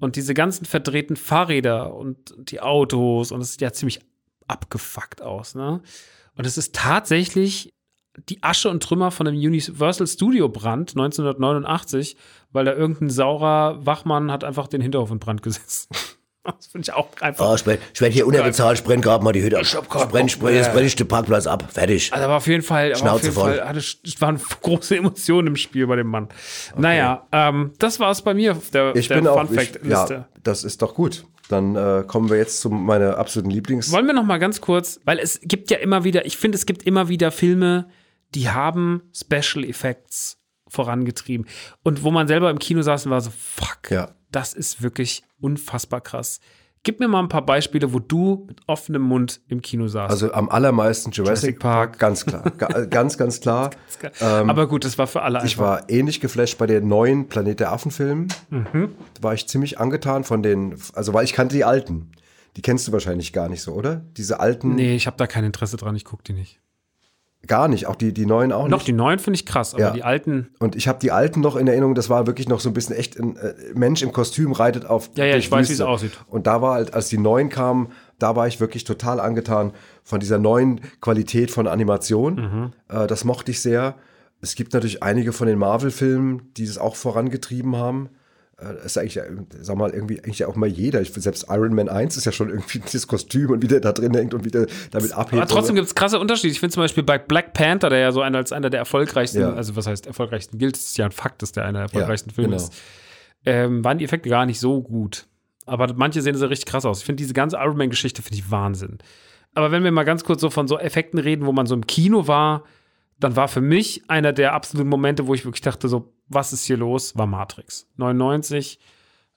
Und diese ganzen verdrehten Fahrräder und die Autos, und es sieht ja ziemlich abgefuckt aus, ne? Und es ist tatsächlich die Asche und Trümmer von einem Universal Studio Brand 1989, weil da irgendein saurer Wachmann hat einfach den Hinterhof in Brand gesetzt. Das finde ich auch einfach. Oh, ich, ich werde hier unterbezahlt, ich brenne gerade mal die Hütte ab. Ich Bock brenne, mehr. brenne ich den Parkplatz ab. Fertig. Also aber auf jeden Fall, aber auf Schnauze jeden voll. Fall hatte, es waren große Emotionen im Spiel bei dem Mann. Naja, ähm, das war es bei mir auf der, Ich der bin auch, Fun Fact ich, ja, das ist doch gut. Dann äh, kommen wir jetzt zu meiner absoluten Lieblings. Wollen wir noch mal ganz kurz, weil es gibt ja immer wieder, ich finde, es gibt immer wieder Filme, die haben Special Effects vorangetrieben und wo man selber im Kino saß und war so, fuck, Ja. das ist wirklich unfassbar krass. Gib mir mal ein paar Beispiele, wo du mit offenem Mund im Kino saßt. Also am allermeisten Jurassic, Jurassic Park. Ganz klar. Ga- ganz, ganz klar. aber gut, das war für alle ähm, Ich einfach. war ähnlich geflasht bei den neuen Planet der Affen-Filmen. Mhm. Da war ich ziemlich angetan von den, also weil ich kannte die alten. Die kennst du wahrscheinlich gar nicht so, oder? Diese alten, Nee, ich habe da kein Interesse dran, ich gucke die nicht. Gar nicht. Auch die, die neuen auch Noch nicht. die neuen finde ich krass, aber Ja. die alten, Und ich habe die alten noch in Erinnerung, das war wirklich noch so ein bisschen echt ein äh, Mensch im Kostüm reitet auf. Ja, ja, ich weiß, wie Wüste. es aussieht. Und da war halt, als die neuen kamen, da war ich wirklich total angetan von dieser neuen Qualität von Animation. Mhm. Äh, das mochte ich sehr. Es gibt natürlich einige von den Marvel-Filmen, die das auch vorangetrieben haben. Äh, Das ist eigentlich, sag mal, irgendwie eigentlich ja auch mal jeder. Ich, selbst Iron Man 1 ist ja schon irgendwie das Kostüm und wie der da drin hängt und wie der damit abhebt. aber trotzdem gibt es krasse Unterschiede. Ich finde zum Beispiel bei Black Panther, der ja so einer als einer der erfolgreichsten, Ja. also was heißt erfolgreichsten gilt, es ist ja ein Fakt, dass der einer der erfolgreichsten Ja, Filme genau. ist, ähm, waren die Effekte gar nicht so gut. Aber manche sehen so richtig krass aus. Ich finde diese ganze Iron Man-Geschichte finde ich Wahnsinn. Aber wenn wir mal ganz kurz so von so Effekten reden, wo man so im Kino war, dann war für mich einer der absoluten Momente, wo ich wirklich dachte, so, was ist hier los, war Matrix. 99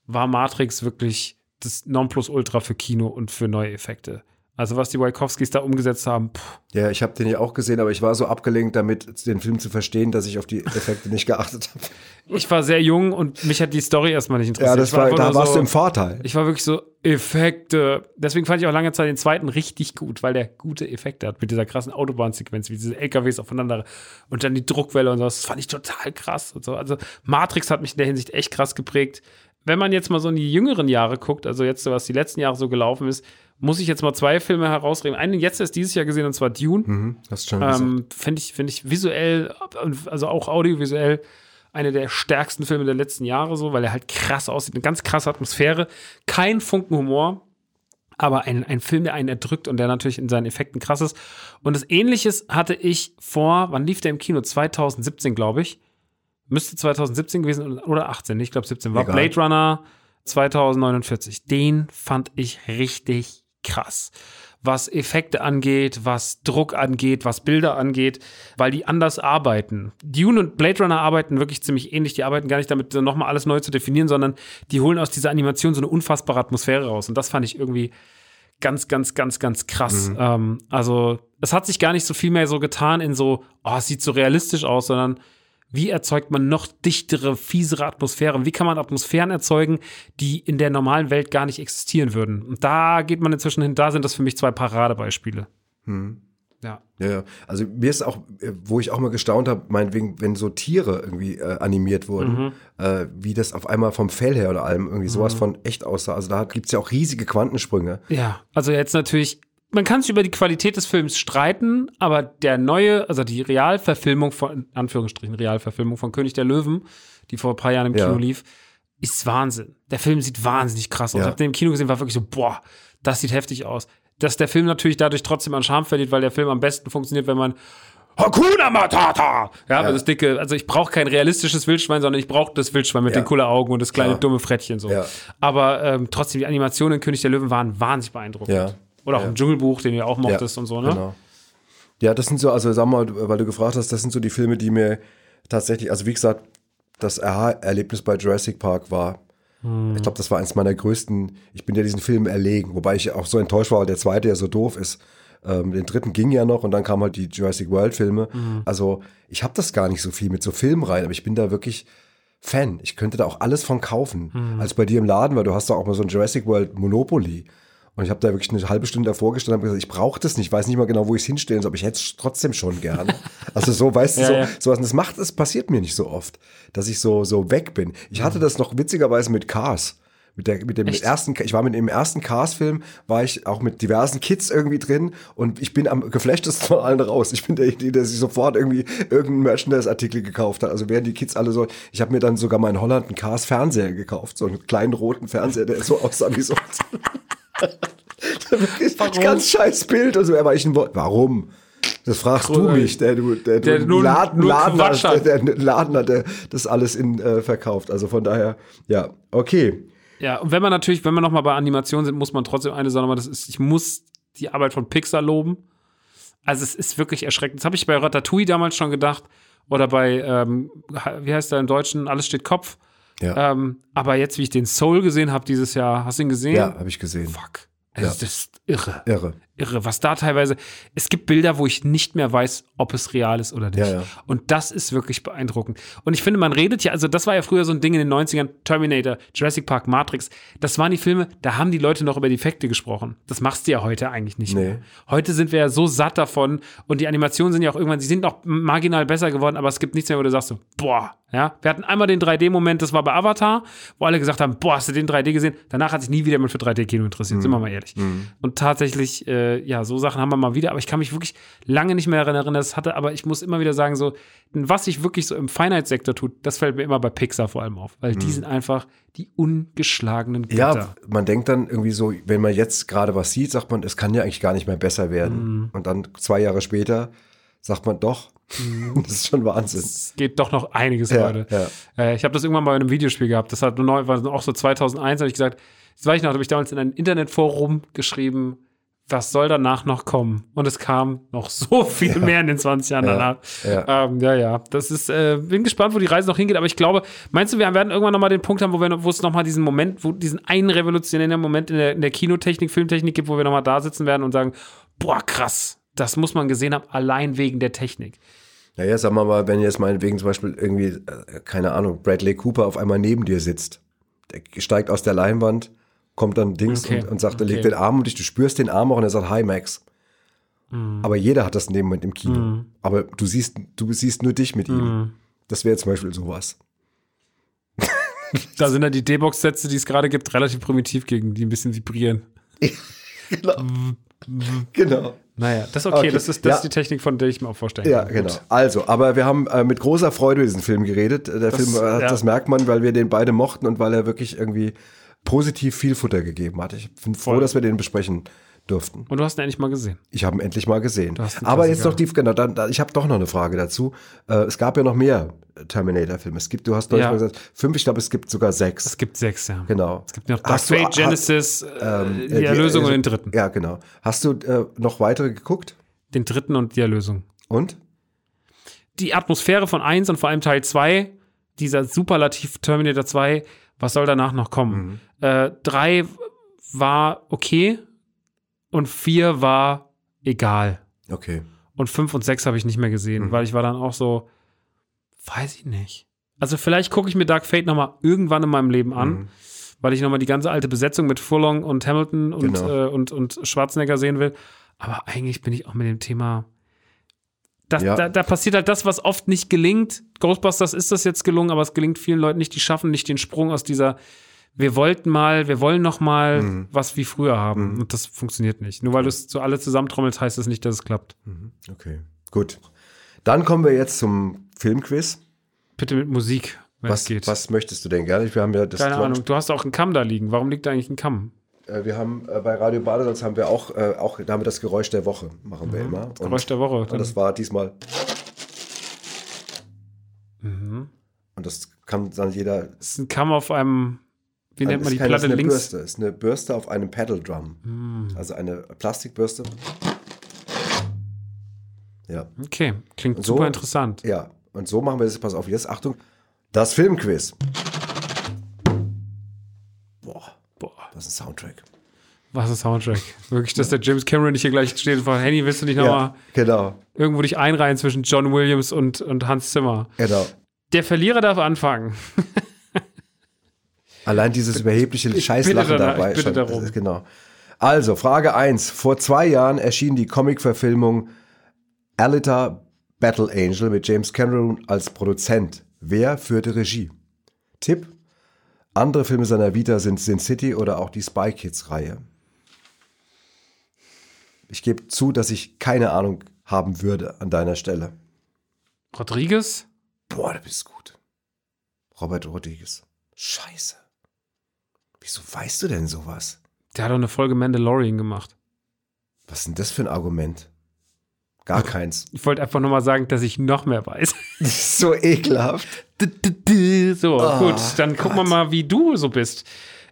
war Matrix wirklich das Nonplusultra für Kino und für neue Effekte. Also was die Wachowskis da umgesetzt haben, pff, Ja, ich habe den ja auch gesehen, aber ich war so abgelenkt damit, den Film zu verstehen, dass ich auf die Effekte nicht geachtet habe. ich war sehr jung und mich hat die Story erstmal nicht interessiert. Ja, das war, einfach da warst so, du im Vorteil. Ich war wirklich so, Effekte. Deswegen fand ich auch lange Zeit den zweiten richtig gut, weil der gute Effekte hat mit dieser krassen Autobahnsequenz, wie diese LKWs aufeinander und dann die Druckwelle und so. Das fand ich total krass und so. Also Matrix hat mich in der Hinsicht echt krass geprägt. Wenn man jetzt mal so in die jüngeren Jahre guckt, also jetzt, so, was die letzten Jahre so gelaufen ist, muss ich jetzt mal zwei Filme herausreden. Einen jetzt erst dieses Jahr gesehen, und zwar Dune. Mhm, hast schon. Ähm, Finde ich, find ich visuell, also auch audiovisuell, eine der stärksten Filme der letzten Jahre, so, weil er halt krass aussieht, eine ganz krasse Atmosphäre, kein Funken Humor, aber ein, ein Film, der einen erdrückt und der natürlich in seinen Effekten krass ist. Und das Ähnliches hatte ich vor, wann lief der im Kino? 2017, glaube ich. Müsste 2017 gewesen oder 18, ich glaube 17. War Egal. Blade Runner 2049. Den fand ich richtig krass. Was Effekte angeht, was Druck angeht, was Bilder angeht, weil die anders arbeiten. Dune und Blade Runner arbeiten wirklich ziemlich ähnlich. Die arbeiten gar nicht damit, nochmal alles neu zu definieren, sondern die holen aus dieser Animation so eine unfassbare Atmosphäre raus. Und das fand ich irgendwie ganz, ganz, ganz, ganz krass. Ähm, also, es hat sich gar nicht so viel mehr so getan in so, oh, es sieht so realistisch aus, sondern wie erzeugt man noch dichtere, fiesere Atmosphären? Wie kann man Atmosphären erzeugen, die in der normalen Welt gar nicht existieren würden? Und da geht man inzwischen hin, da sind das für mich zwei Paradebeispiele. Ja. Ja, ja. Also mir ist auch, äh, wo ich auch mal gestaunt habe, meinetwegen, wenn so Tiere irgendwie äh, animiert wurden, äh, wie das auf einmal vom Fell her oder allem irgendwie sowas von echt aussah. Also da gibt es ja auch riesige Quantensprünge. Ja, also jetzt natürlich, man kann sich über die Qualität des Films streiten, aber der neue, also die Realverfilmung von, in Anführungsstrichen Realverfilmung von König der Löwen, die vor ein paar Jahren im Ja. Kino lief, ist Wahnsinn. Der Film sieht wahnsinnig krass aus. Ja. Ich habe den im Kino gesehen, war wirklich so, boah, das sieht heftig aus. Dass der Film natürlich dadurch trotzdem an Charme verliert, weil der Film am besten funktioniert, wenn man Hakuna Matata! Ja, ja. das dicke, also ich brauche kein realistisches Wildschwein, sondern ich brauche das Wildschwein mit Ja. den Kulleraugen und das kleine Ja. dumme Frettchen so. Ja. Aber ähm, trotzdem, die Animationen in König der Löwen waren wahnsinnig beeindruckend. Ja. Oder auch Ja. im Dschungelbuch, den ja auch mochtest Ja, und so, ne? Genau. Ja, das sind so, also sag mal, weil du gefragt hast, das sind so die Filme, die mir tatsächlich, also wie gesagt, das Aha-Erlebnis bei Jurassic Park war. Ich glaube, das war eines meiner größten, ich bin ja diesen Film erlegen, wobei ich auch so enttäuscht war, weil der zweite ja so doof ist. Ähm, den dritten ging ja noch und dann kamen halt die Jurassic World-Filme. Also ich habe das gar nicht so viel mit so Filmen rein, aber ich bin da wirklich Fan. Ich könnte da auch alles von kaufen. Als bei dir im Laden, weil du hast da auch mal so ein Jurassic World Monopoly. Und ich habe da wirklich eine halbe Stunde davor gestanden und gesagt, ich brauche das nicht, weiß nicht mal genau, wo ich es hinstellen soll, aber ich hätte es trotzdem schon gern. Also so, weißt du, Ja, so, ja. sowas. Und das macht, das passiert mir nicht so oft, dass ich so, so weg bin. Ich hatte das noch witzigerweise mit Cars. Mit, der, mit dem Echt? ersten, ich war mit dem ersten Cars-Film, war ich auch mit diversen Kids irgendwie drin und ich bin am geflashtesten von allen raus. Ich bin derjenige, der sich sofort irgendwie irgendeinen Merchandise-Artikel gekauft hat. Also während die Kids alle so, ich habe mir dann sogar mal in Holland einen Cars-Fernseher gekauft, so einen kleinen roten Fernseher, der so aussah wie so. Warum? Ganz scheiß Bild und so, aber ich ein Wort. Warum? Das fragst du Großartig. mich, der du, der, Der du nur- Laden, nur Laden, hat, hat. der, der Laden hat, der das alles in äh, verkauft. Also von daher, ja, okay. Ja, und wenn man natürlich, wenn wir nochmal bei Animationen sind, muss man trotzdem eine Sache machen, das ist, ich muss die Arbeit von Pixar loben. Also es ist wirklich erschreckend. Das habe ich bei Ratatouille damals schon gedacht. Oder bei, ähm, wie heißt der im Deutschen, Alles steht Kopf. Ja, Ähm, aber jetzt, wie ich den Soul gesehen habe dieses Jahr, hast du ihn gesehen? ja habe ich gesehen. Fuck. Also, Das ist irre. Irre. Irre, was da teilweise. Es gibt Bilder, wo ich nicht mehr weiß, ob es real ist oder nicht. Ja, ja. Und das ist wirklich beeindruckend. Und ich finde, man redet ja, also das war ja früher so ein Ding in den 90ern, Terminator, Jurassic Park, Matrix. Das waren die Filme, da haben die Leute noch über die Effekte gesprochen. Das machst du ja heute eigentlich nicht Nee. mehr. Heute sind wir ja so satt davon und die Animationen sind ja auch irgendwann, sie sind noch marginal besser geworden, aber es gibt nichts mehr, wo du sagst so, boah, ja. Wir hatten einmal den 3D-Moment, das war bei Avatar, wo alle gesagt haben, boah, hast du den 3D gesehen? Danach hat sich nie wieder jemand für 3D-Kino interessiert, sind wir mal ehrlich. Und tatsächlich, äh, ja, so Sachen haben wir mal wieder, aber ich kann mich wirklich lange nicht mehr daran erinnern, dass es hatte, aber ich muss immer wieder sagen, so, was sich wirklich so im Feinheitssektor tut, das fällt mir immer bei Pixar vor allem auf, weil die sind einfach die ungeschlagenen Götter. Ja, man denkt dann irgendwie so, wenn man jetzt gerade was sieht, sagt man, es kann ja eigentlich gar nicht mehr besser werden. Und dann zwei Jahre später sagt man doch, das ist schon Wahnsinn. es geht doch noch einiges, Ja, Leute. ja. Äh, ich habe das irgendwann mal in einem Videospiel gehabt. Das hat neu, war auch so 2001, habe ich gesagt, das weiß ich noch, habe ich damals in ein Internetforum geschrieben, was soll danach noch kommen? Und es kam noch so viel mehr in den 20 Jahren Ja, danach. ja. Ähm, ja, ja. Das ist, äh, bin gespannt, wo die Reise noch hingeht, aber ich glaube, meinst du, wir werden irgendwann nochmal den Punkt haben, wo, wir, wo es nochmal diesen Moment, wo diesen einen revolutionären Moment in der, in der Kinotechnik, Filmtechnik gibt, wo wir nochmal da sitzen werden und sagen, boah, krass, das muss man gesehen haben, allein wegen der Technik. Naja, sagen wir mal, wenn jetzt meinetwegen zum Beispiel irgendwie, äh, keine Ahnung, Bradley Cooper auf einmal neben dir sitzt, der steigt aus der Leinwand, kommt dann Dings Okay, und, und sagt, er legt okay. den Arm um dich, du spürst den Arm auch und er sagt, hi Max. Mhm. Aber jeder hat das in dem Moment im Kino. Aber du siehst, du siehst nur dich mit Mhm. ihm. Das wäre zum Beispiel sowas. Da sind dann die D-Box-Sätze, die es gerade gibt, relativ primitiv gegen, die ein bisschen vibrieren. Genau. genau. Naja, das ist okay. Okay, Das, ist, das ja. ist die Technik, von der ich mir auch vorstellen Ja, kann. genau. Gut. Also, aber wir haben äh, mit großer Freude diesen Film geredet. Der Das- Film, äh, ja. das merkt man, weil wir den beide mochten und weil er wirklich irgendwie positiv viel Futter gegeben hat. Ich bin froh, Voll. dass wir den besprechen durften. Und du hast ihn endlich mal gesehen. Ich habe ihn endlich mal gesehen. Aber jetzt noch die, genau, dann, ich habe doch noch eine Frage dazu. Äh, es gab ja noch mehr Terminator-Filme. Es gibt, du hast Ja. gesagt, fünf, ich glaube, es gibt sogar sechs. Es gibt sechs, ja. genau. Es gibt noch Dark Hast du- Fate, ha- Genesis, äh, ähm, die äh, Erlösung äh, und den dritten. Ja, genau. Hast du äh, noch weitere geguckt? Den dritten und die Erlösung. Und? Die Atmosphäre von 1 und vor allem Teil 2, dieser Superlativ Terminator 2, was soll danach noch kommen? Mhm. Äh, 3 war okay und 4 war egal. Okay. Und 5 und 6 habe ich nicht mehr gesehen, Mhm. weil ich war dann auch so, weiß ich nicht. Also vielleicht gucke ich mir Dark Fate noch mal irgendwann in meinem Leben an, Mhm. weil ich noch mal die ganze alte Besetzung mit Furlong und Hamilton und, Genau. äh, und, und Schwarzenegger sehen will. Aber eigentlich bin ich auch mit dem Thema. Das, Ja. da, da passiert halt das, was oft nicht gelingt. Ghostbusters ist das jetzt gelungen, aber es gelingt vielen Leuten nicht. Die schaffen nicht den Sprung aus dieser. Wir wollten mal, wir wollen noch mal Mhm. was wie früher haben. Und das funktioniert nicht. Nur weil du es so alle zusammentrommelst, heißt das nicht, dass es klappt. Okay, gut. Dann kommen wir jetzt zum Filmquiz. Bitte mit Musik, wenn es Was, geht. was möchtest du denn gerne? Wir haben ja das Keine Ahnung. Du hast auch einen Kamm da liegen. Warum liegt da eigentlich ein Kamm? Äh, wir haben äh, bei Radio Badesalz haben wir auch, äh, auch da haben wir das Geräusch der Woche, machen wir immer. Und, Mhm. Geräusch der Woche. und das war diesmal. Mhm. Und das kann dann jeder. Das ist ein Kamm auf einem. Wie nennt ist man die kein- das Platte ist eine links? Hm. Bürste. Das ist eine Bürste auf einem Pedal Drum. Also eine Plastikbürste. Ja. Okay, klingt So- super interessant. Ja. Und so machen wir das. Pass auf, jetzt Achtung. Das Filmquiz. Ist ein Soundtrack. was ein Soundtrack. Wirklich, dass der James Cameron nicht hier gleich steht und fragt, Henny, willst du nicht nochmal Ja, genau. irgendwo dich einreihen zwischen John Williams und, und Hans Zimmer? Genau. Der Verlierer darf anfangen. Allein dieses überhebliche Scheißlachen da- dabei. ich bitte schon, darum. genau. Also, Frage 1. Vor zwei Jahren erschien die Comic-Verfilmung Alita Battle Angel mit James Cameron als Produzent. Wer führte Regie? Tipp. Andere Filme seiner Vita sind Sin City oder auch die Spy Kids-Reihe. Ich gebe zu, dass ich keine Ahnung haben würde an deiner Stelle. Rodriguez? Boah, du bist gut. Robert Rodriguez. Scheiße. Wieso weißt du denn sowas? Der hat doch eine Folge Mandalorian gemacht. Was ist denn das für ein Argument? Gar keins. Ich wollte einfach nur mal sagen, dass ich noch mehr weiß. So ekelhaft. So, Oh, gut, dann gucken wir mal, wie du so bist.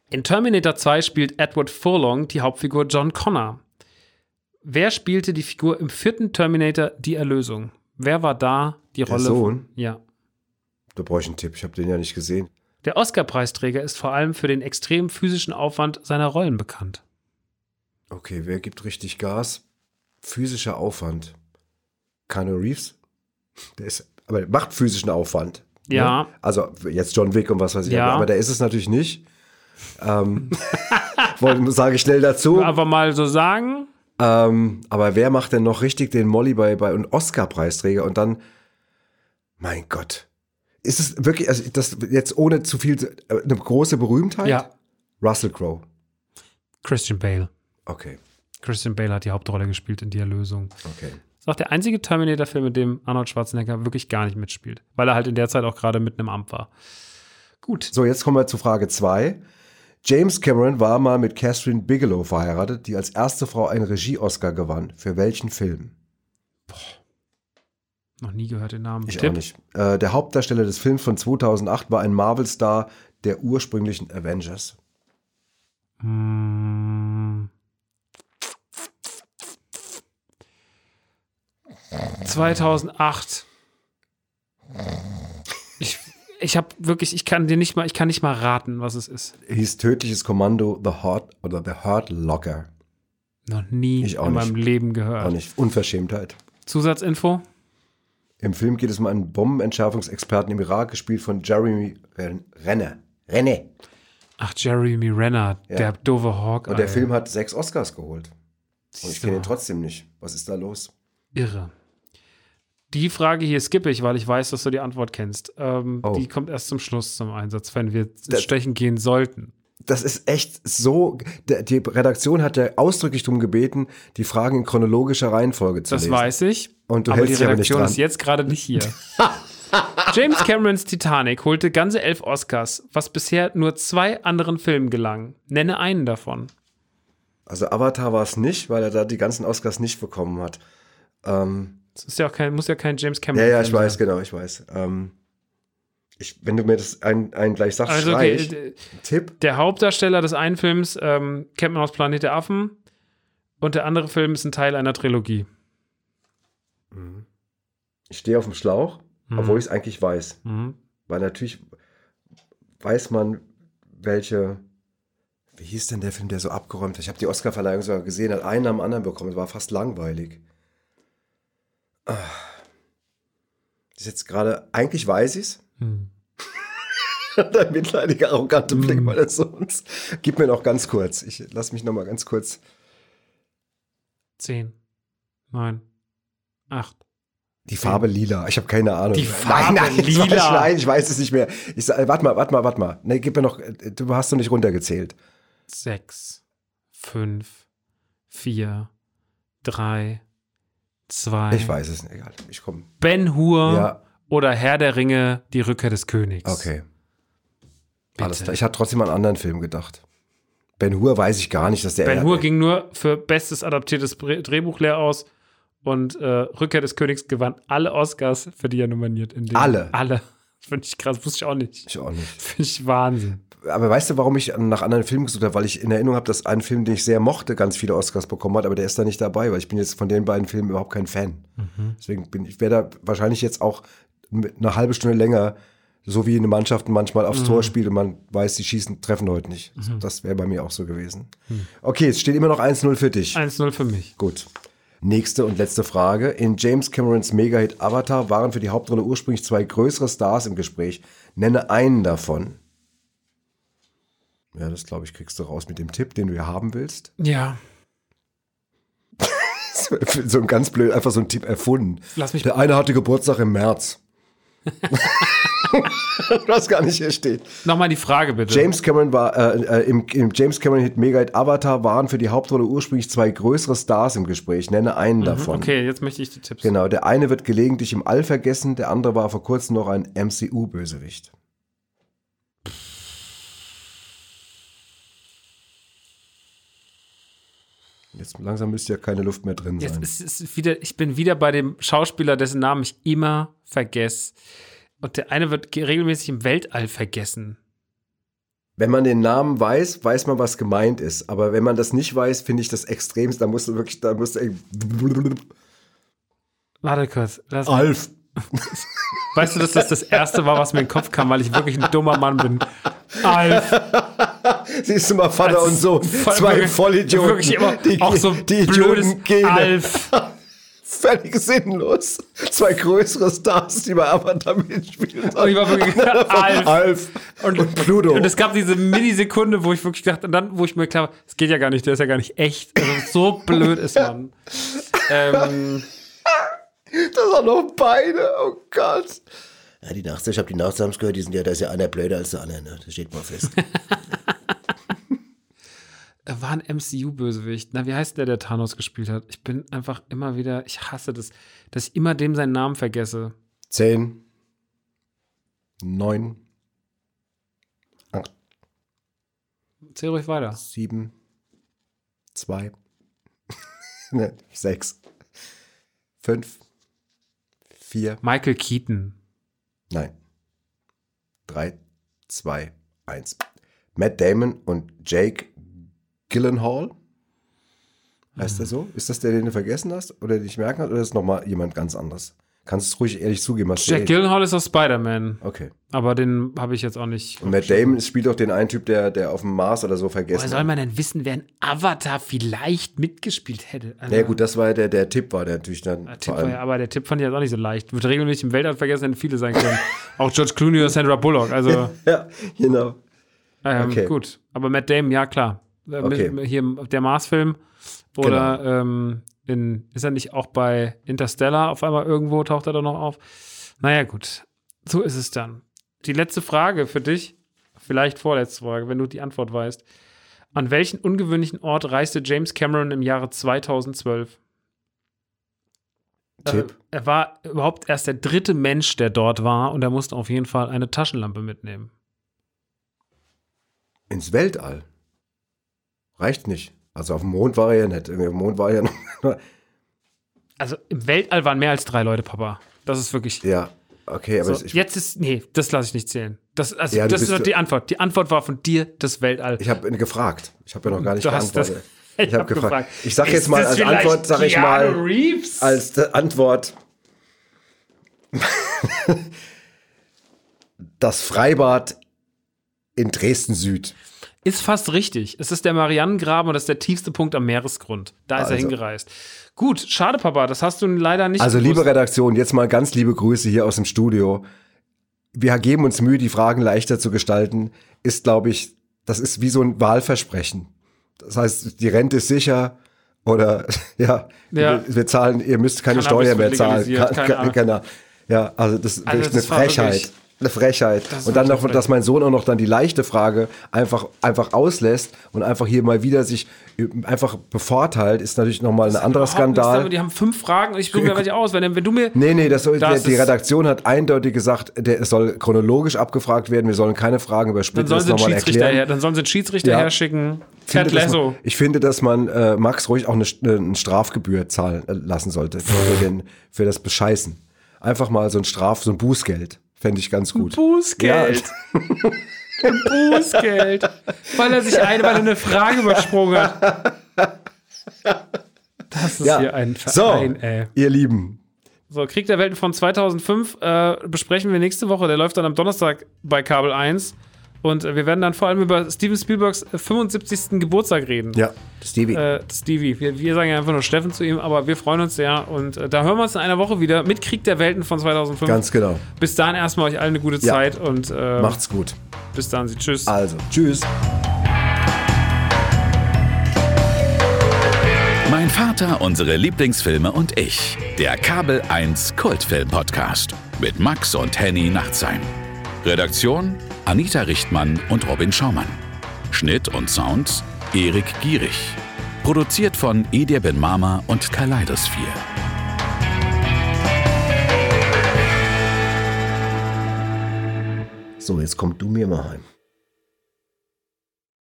In Terminator 2 spielt Edward Furlong die Hauptfigur John Connor. Wer spielte die Figur im vierten Terminator Die Erlösung? Wer war da die Rolle? Sohn? Von, ja. Da brauche ich einen Tipp. Ich habe den ja nicht gesehen. Der Oscar-Preisträger ist vor allem für den extremen physischen Aufwand seiner Rollen bekannt. Okay, wer gibt richtig Gas? Physischer Aufwand. Keanu Reeves? Der ist, aber der macht physischen Aufwand. Ne? Ja. Also jetzt John Wick und was weiß ich. Ja. Aber der ist es natürlich nicht. Ähm, sage ich schnell dazu. Aber mal so sagen, Ähm, aber wer macht denn noch richtig den Molly bei, bei einem Oscar-Preisträger und dann, mein Gott, ist es wirklich, also das jetzt ohne zu viel, äh, eine große Berühmtheit? ja, Russell Crowe. Christian Bale. Okay, Christian Bale hat die Hauptrolle gespielt in Die Erlösung. okay. Ist auch der einzige Terminator-Film, in dem Arnold Schwarzenegger wirklich gar nicht mitspielt, weil er halt in der Zeit auch gerade mitten im Amt war. Gut. So, jetzt kommen wir zu Frage 2. James Cameron war mal mit Catherine Bigelow verheiratet, die als erste Frau einen Regie-Oscar gewann. Für welchen Film? Noch nie gehört den Namen. Ich Tipp? auch nicht. Äh, der Hauptdarsteller des Films von 2008 war ein Marvel-Star der ursprünglichen Avengers. Hm. 2008. Ich, ich habe wirklich, ich kann dir nicht mal, ich kann nicht mal raten, was es ist. Hieß Tödliches Kommando The Heart oder The Heart Locker. Noch nie Ich auch in nicht. meinem Leben gehört. Auch nicht. Unverschämtheit. Zusatzinfo? Im Film geht es um einen Bombenentschärfungsexperten im Irak, gespielt von Jeremy Ren- Renner. Renne. Ach, Jeremy Renner, der doofe Hawk. Und der Film hat sechs Oscars geholt. Und ich kenne ihn trotzdem nicht. Was ist da los? Irre. Die Frage hier skippe ich, weil ich weiß, dass du die Antwort kennst. Ähm, Oh. Die kommt erst zum Schluss zum Einsatz, wenn wir Das- Stechen gehen sollten. Das ist echt so. Die Redaktion hat ja ausdrücklich darum gebeten, die Fragen in chronologischer Reihenfolge zu Das lesen. weiß ich. Und du aber die hältst aber nicht Redaktion dran. ist jetzt gerade nicht hier. James Camerons Titanic holte ganze elf Oscars, was bisher nur zwei anderen Filmen gelang. Nenne einen davon. Also Avatar war es nicht, weil er da die ganzen Oscars nicht bekommen hat. Ähm, Das ist ja auch kein, muss ja kein James Cameron ja, ja, Film ich weiß, sein. genau, ich weiß. Ähm, ich, wenn du mir das ein, ein gleich sagst, Also, okay, ich. Tipp. der Hauptdarsteller des einen Films ähm, kennt man aus Planet der Affen und der andere Film ist ein Teil einer Trilogie. Ich stehe auf dem Schlauch, obwohl ich es eigentlich weiß. Mhm. Weil natürlich weiß man, welche. Wie hieß denn der Film, der so abgeräumt hat? Ich habe die Oscarverleihung sogar gesehen, hat einen am anderen bekommen. Es war fast langweilig. Das ist jetzt gerade, eigentlich weiß ich es. Hm. Der mitleidige, arrogante Blick meines Sohns. Gib mir noch ganz kurz. Ich lass mich noch mal ganz kurz. Zehn, neun, acht. Die Farbe lila. Ich habe keine Ahnung. Die Farbe nein, nein, lila. Ich weiß, nein, ich weiß es nicht mehr. Ich sag, warte mal, warte mal, warte mal. Nee, gib mir noch. Du hast noch nicht runtergezählt. sechs, fünf, vier, drei, zwei. Ich weiß es nicht. Egal. Ich komme. Ben Hur Ja. oder Herr der Ringe, die Rückkehr des Königs. Okay. Bitte. Alles klar. Ich hatte trotzdem an einen anderen Film gedacht. Ben Hur weiß ich gar nicht, dass der. Ben Hur ging nur für bestes adaptiertes Drehbuch leer aus und äh, Rückkehr des Königs gewann alle Oscars, für die er nominiert. In. Alle? Alle. Finde ich krass, wusste ich auch nicht. Ich auch nicht. Finde ich Wahnsinn. Aber weißt du, warum ich nach anderen Filmen gesucht habe? Weil ich in Erinnerung habe, dass ein Film, den ich sehr mochte, ganz viele Oscars bekommen hat, aber der ist da nicht dabei, weil ich bin jetzt von den beiden Filmen überhaupt kein Fan. Deswegen bin ich, wäre da wahrscheinlich jetzt auch eine halbe Stunde länger, so wie eine Mannschaft manchmal aufs Tor spielt und man weiß, die schießen, treffen heute nicht. Das wäre bei mir auch so gewesen. Okay, es steht immer noch 1-0 für dich. 1-0 für mich. Gut. Nächste und letzte Frage. In James Camerons Mega-Hit Avatar waren für die Hauptrolle ursprünglich zwei größere Stars im Gespräch. Nenne einen davon. Ja, das glaube ich, kriegst du raus mit dem Tipp, den du ja haben willst. Ja. so ein ganz blöd, einfach so ein Tipp erfunden. Lass mich- Der eine hatte Geburtstag im März. Was gar nicht hier steht. Nochmal die Frage bitte. James Cameron war äh, äh, im, im James Cameron Hit Mega Hit Avatar waren für die Hauptrolle ursprünglich zwei größere Stars im Gespräch. Nenne einen davon. Mhm, Okay, jetzt möchte ich die Tipps. Genau, der eine wird gelegentlich im All vergessen, der andere war vor kurzem noch ein MCU-Bösewicht. Jetzt langsam müsste ja keine Luft mehr drin Jetzt sein. ist es wieder, ich bin wieder bei dem Schauspieler, dessen Namen ich immer vergesse. Und der eine wird ge- regelmäßig im Weltall vergessen. Wenn man den Namen weiß, weiß man, was gemeint ist. Aber wenn man das nicht weiß, finde ich das extremst. Da musst du wirklich, da musst du. Warte kurz. Lass, Alf. weißt du, dass das das erste war, was mir in den Kopf kam, weil ich wirklich ein dummer Mann bin? Alf. Siehst du mal, Vater Das und Sohn, voll- zwei wirklich- Vollidioten. Wirklich immer die, auch so die blödes Idioten-Gene. Alf. Völlig sinnlos. Zwei größere Stars, die bei Avatar mitspielen. Und ich war wirklich Alf. Alf. Und, Pluto. Und es gab diese Millisekunde, wo ich wirklich dachte, und dann, wo ich mir klar war, es geht ja gar nicht, der ist ja gar nicht echt. Also so blöd ist man. Ähm, das auch noch beide. Oh Gott. Ja, die Nachts, ich habe die Nachtsams gehört, die sind ja, da ist ja einer blöder als der andere, ne? Das steht mal fest. er war ein MCU-Bösewicht. Na, wie heißt der, der Thanos gespielt hat? Ich bin einfach immer wieder, ich hasse das, dass ich immer dem seinen Namen vergesse. Zehn. Neun. Acht. Zähl ruhig weiter. Sieben. Zwei. ne, sechs. Fünf. Vier. Michael Keaton. Nein. Drei, zwei, eins. Matt Damon und Jake Gyllenhaal. Heißt der so? Ist das der, den du vergessen hast oder nicht merken hast? Oder ist es nochmal jemand ganz anderes? Kannst du es ruhig ehrlich zugeben? Du Jack Gyllenhaal ist aus Spider-Man. Okay. Aber den habe ich jetzt auch nicht. Und Matt Damon spielt doch den einen Typ, der, der auf dem Mars oder so vergessen Woher soll man denn wissen, wer ein Avatar vielleicht mitgespielt hätte? Also, Ja gut, das war ja der, der Tipp war, der natürlich dann der Tipp war ja, aber der Tipp fand ich jetzt auch nicht so leicht. Wird regelmäßig im Weltall vergessen, hätten viele sein können. auch George Clooney oder Sandra Bullock. Also, Ja, genau. ähm, Okay. gut. Aber Matt Damon, ja klar. Äh, Okay. Mit, hier der Mars-Film. Oder ähm, in, ist er nicht auch bei Interstellar auf einmal irgendwo, taucht er da noch auf? Naja, gut. So ist es dann. Die letzte Frage für dich, vielleicht vorletzte Frage, wenn du die Antwort weißt. An welchen ungewöhnlichen Ort reiste James Cameron im Jahre 2012? Tipp. Äh, er war überhaupt erst der dritte Mensch, der dort war und er musste auf jeden Fall eine Taschenlampe mitnehmen. Ins Weltall. Reicht nicht. Also auf dem Mond war er ja nicht. Auf dem Mond war er ja noch. Also im Weltall waren mehr als drei Leute, Papa. Das ist wirklich. Ja, okay, aber So, ich, jetzt ist. Nee, das lasse ich nicht zählen. Das, also, Ja, das ist doch die Antwort. Die Antwort war von dir das Weltall. ich habe gefragt. Ich habe ja noch gar nicht Du hast das- geantwortet. Ich habe hab gefragt. gefragt. Ich sage jetzt mal als Antwort, sage ich mal, Reeves? als äh, Antwort das Freibad in Dresden Süd. Ist fast richtig. Es ist der Marianengraben und das ist der tiefste Punkt am Meeresgrund. Da ist er Also. hingereist. Gut, schade, Papa. Das hast du leider nicht Also gewusst. liebe Redaktion, jetzt mal ganz liebe Grüße hier aus dem Studio. Wir geben uns Mühe, die Fragen leichter zu gestalten. Ist, glaube ich, das ist wie so ein Wahlversprechen. Das heißt, die Rente ist sicher Oder ja, Ja. Wir, wir zahlen, ihr müsst keine Cannabis Steuer mehr zahlen. keine genau. Ja, also das ist Also das eine war Frechheit. wirklich- Eine Frechheit. Und dann noch, dass mein Sohn auch noch dann die leichte Frage einfach, einfach auslässt und einfach hier mal wieder sich einfach bevorteilt, ist natürlich nochmal ein anderer Skandal. damit. Die haben fünf Fragen und ich suche mir welche aus. Wenn, wenn du mir. Nee, nee, das soll, Das die ist- Redaktion hat eindeutig gesagt, der, es soll chronologisch abgefragt werden, wir sollen keine Fragen Dann überspitten, sollen sie einen Schiedsrichter her, dann sollen sie einen Schiedsrichter Ja. herschicken. finde, Ted Lasso. Man, ich finde, dass man äh, Max ruhig auch eine, eine, eine Strafgebühr zahlen äh, lassen sollte für, den, für das Bescheißen. Einfach mal so ein Straf, so ein Bußgeld. Fände ich ganz gut. Bußgeld. Bußgeld. Weil er sich er eine Frage übersprungen hat. Das ist Ja. hier ein so, Verein, ey. ihr Lieben. So, Krieg der Welten von 2005 äh, besprechen wir nächste Woche. Der läuft dann am Donnerstag bei Kabel 1. Und äh, wir werden dann vor allem über Steven Spielbergs äh, 75. Geburtstag reden. Ja, Stevie. Äh, Stevie. Wir, wir sagen ja einfach nur Steffen zu ihm, aber wir freuen uns sehr. Und äh, da hören wir uns in einer Woche wieder mit Krieg der Welten von 2005. Ganz genau. Bis dahin erstmal euch allen eine gute Ja. Zeit und äh, Macht's gut. bis dann. Sie tschüss. Also, tschüss. Mein Vater, unsere Lieblingsfilme und ich. Der Kabel 1 Kultfilm Podcast mit Max und Henny Nachtsheim. Redaktion Anita Richtmann und Robin Schaumann. Schnitt und Sounds Erik Gierig. Produziert von Edir Ben Mama und Kaleidosphere. So, jetzt kommt du mir mal heim.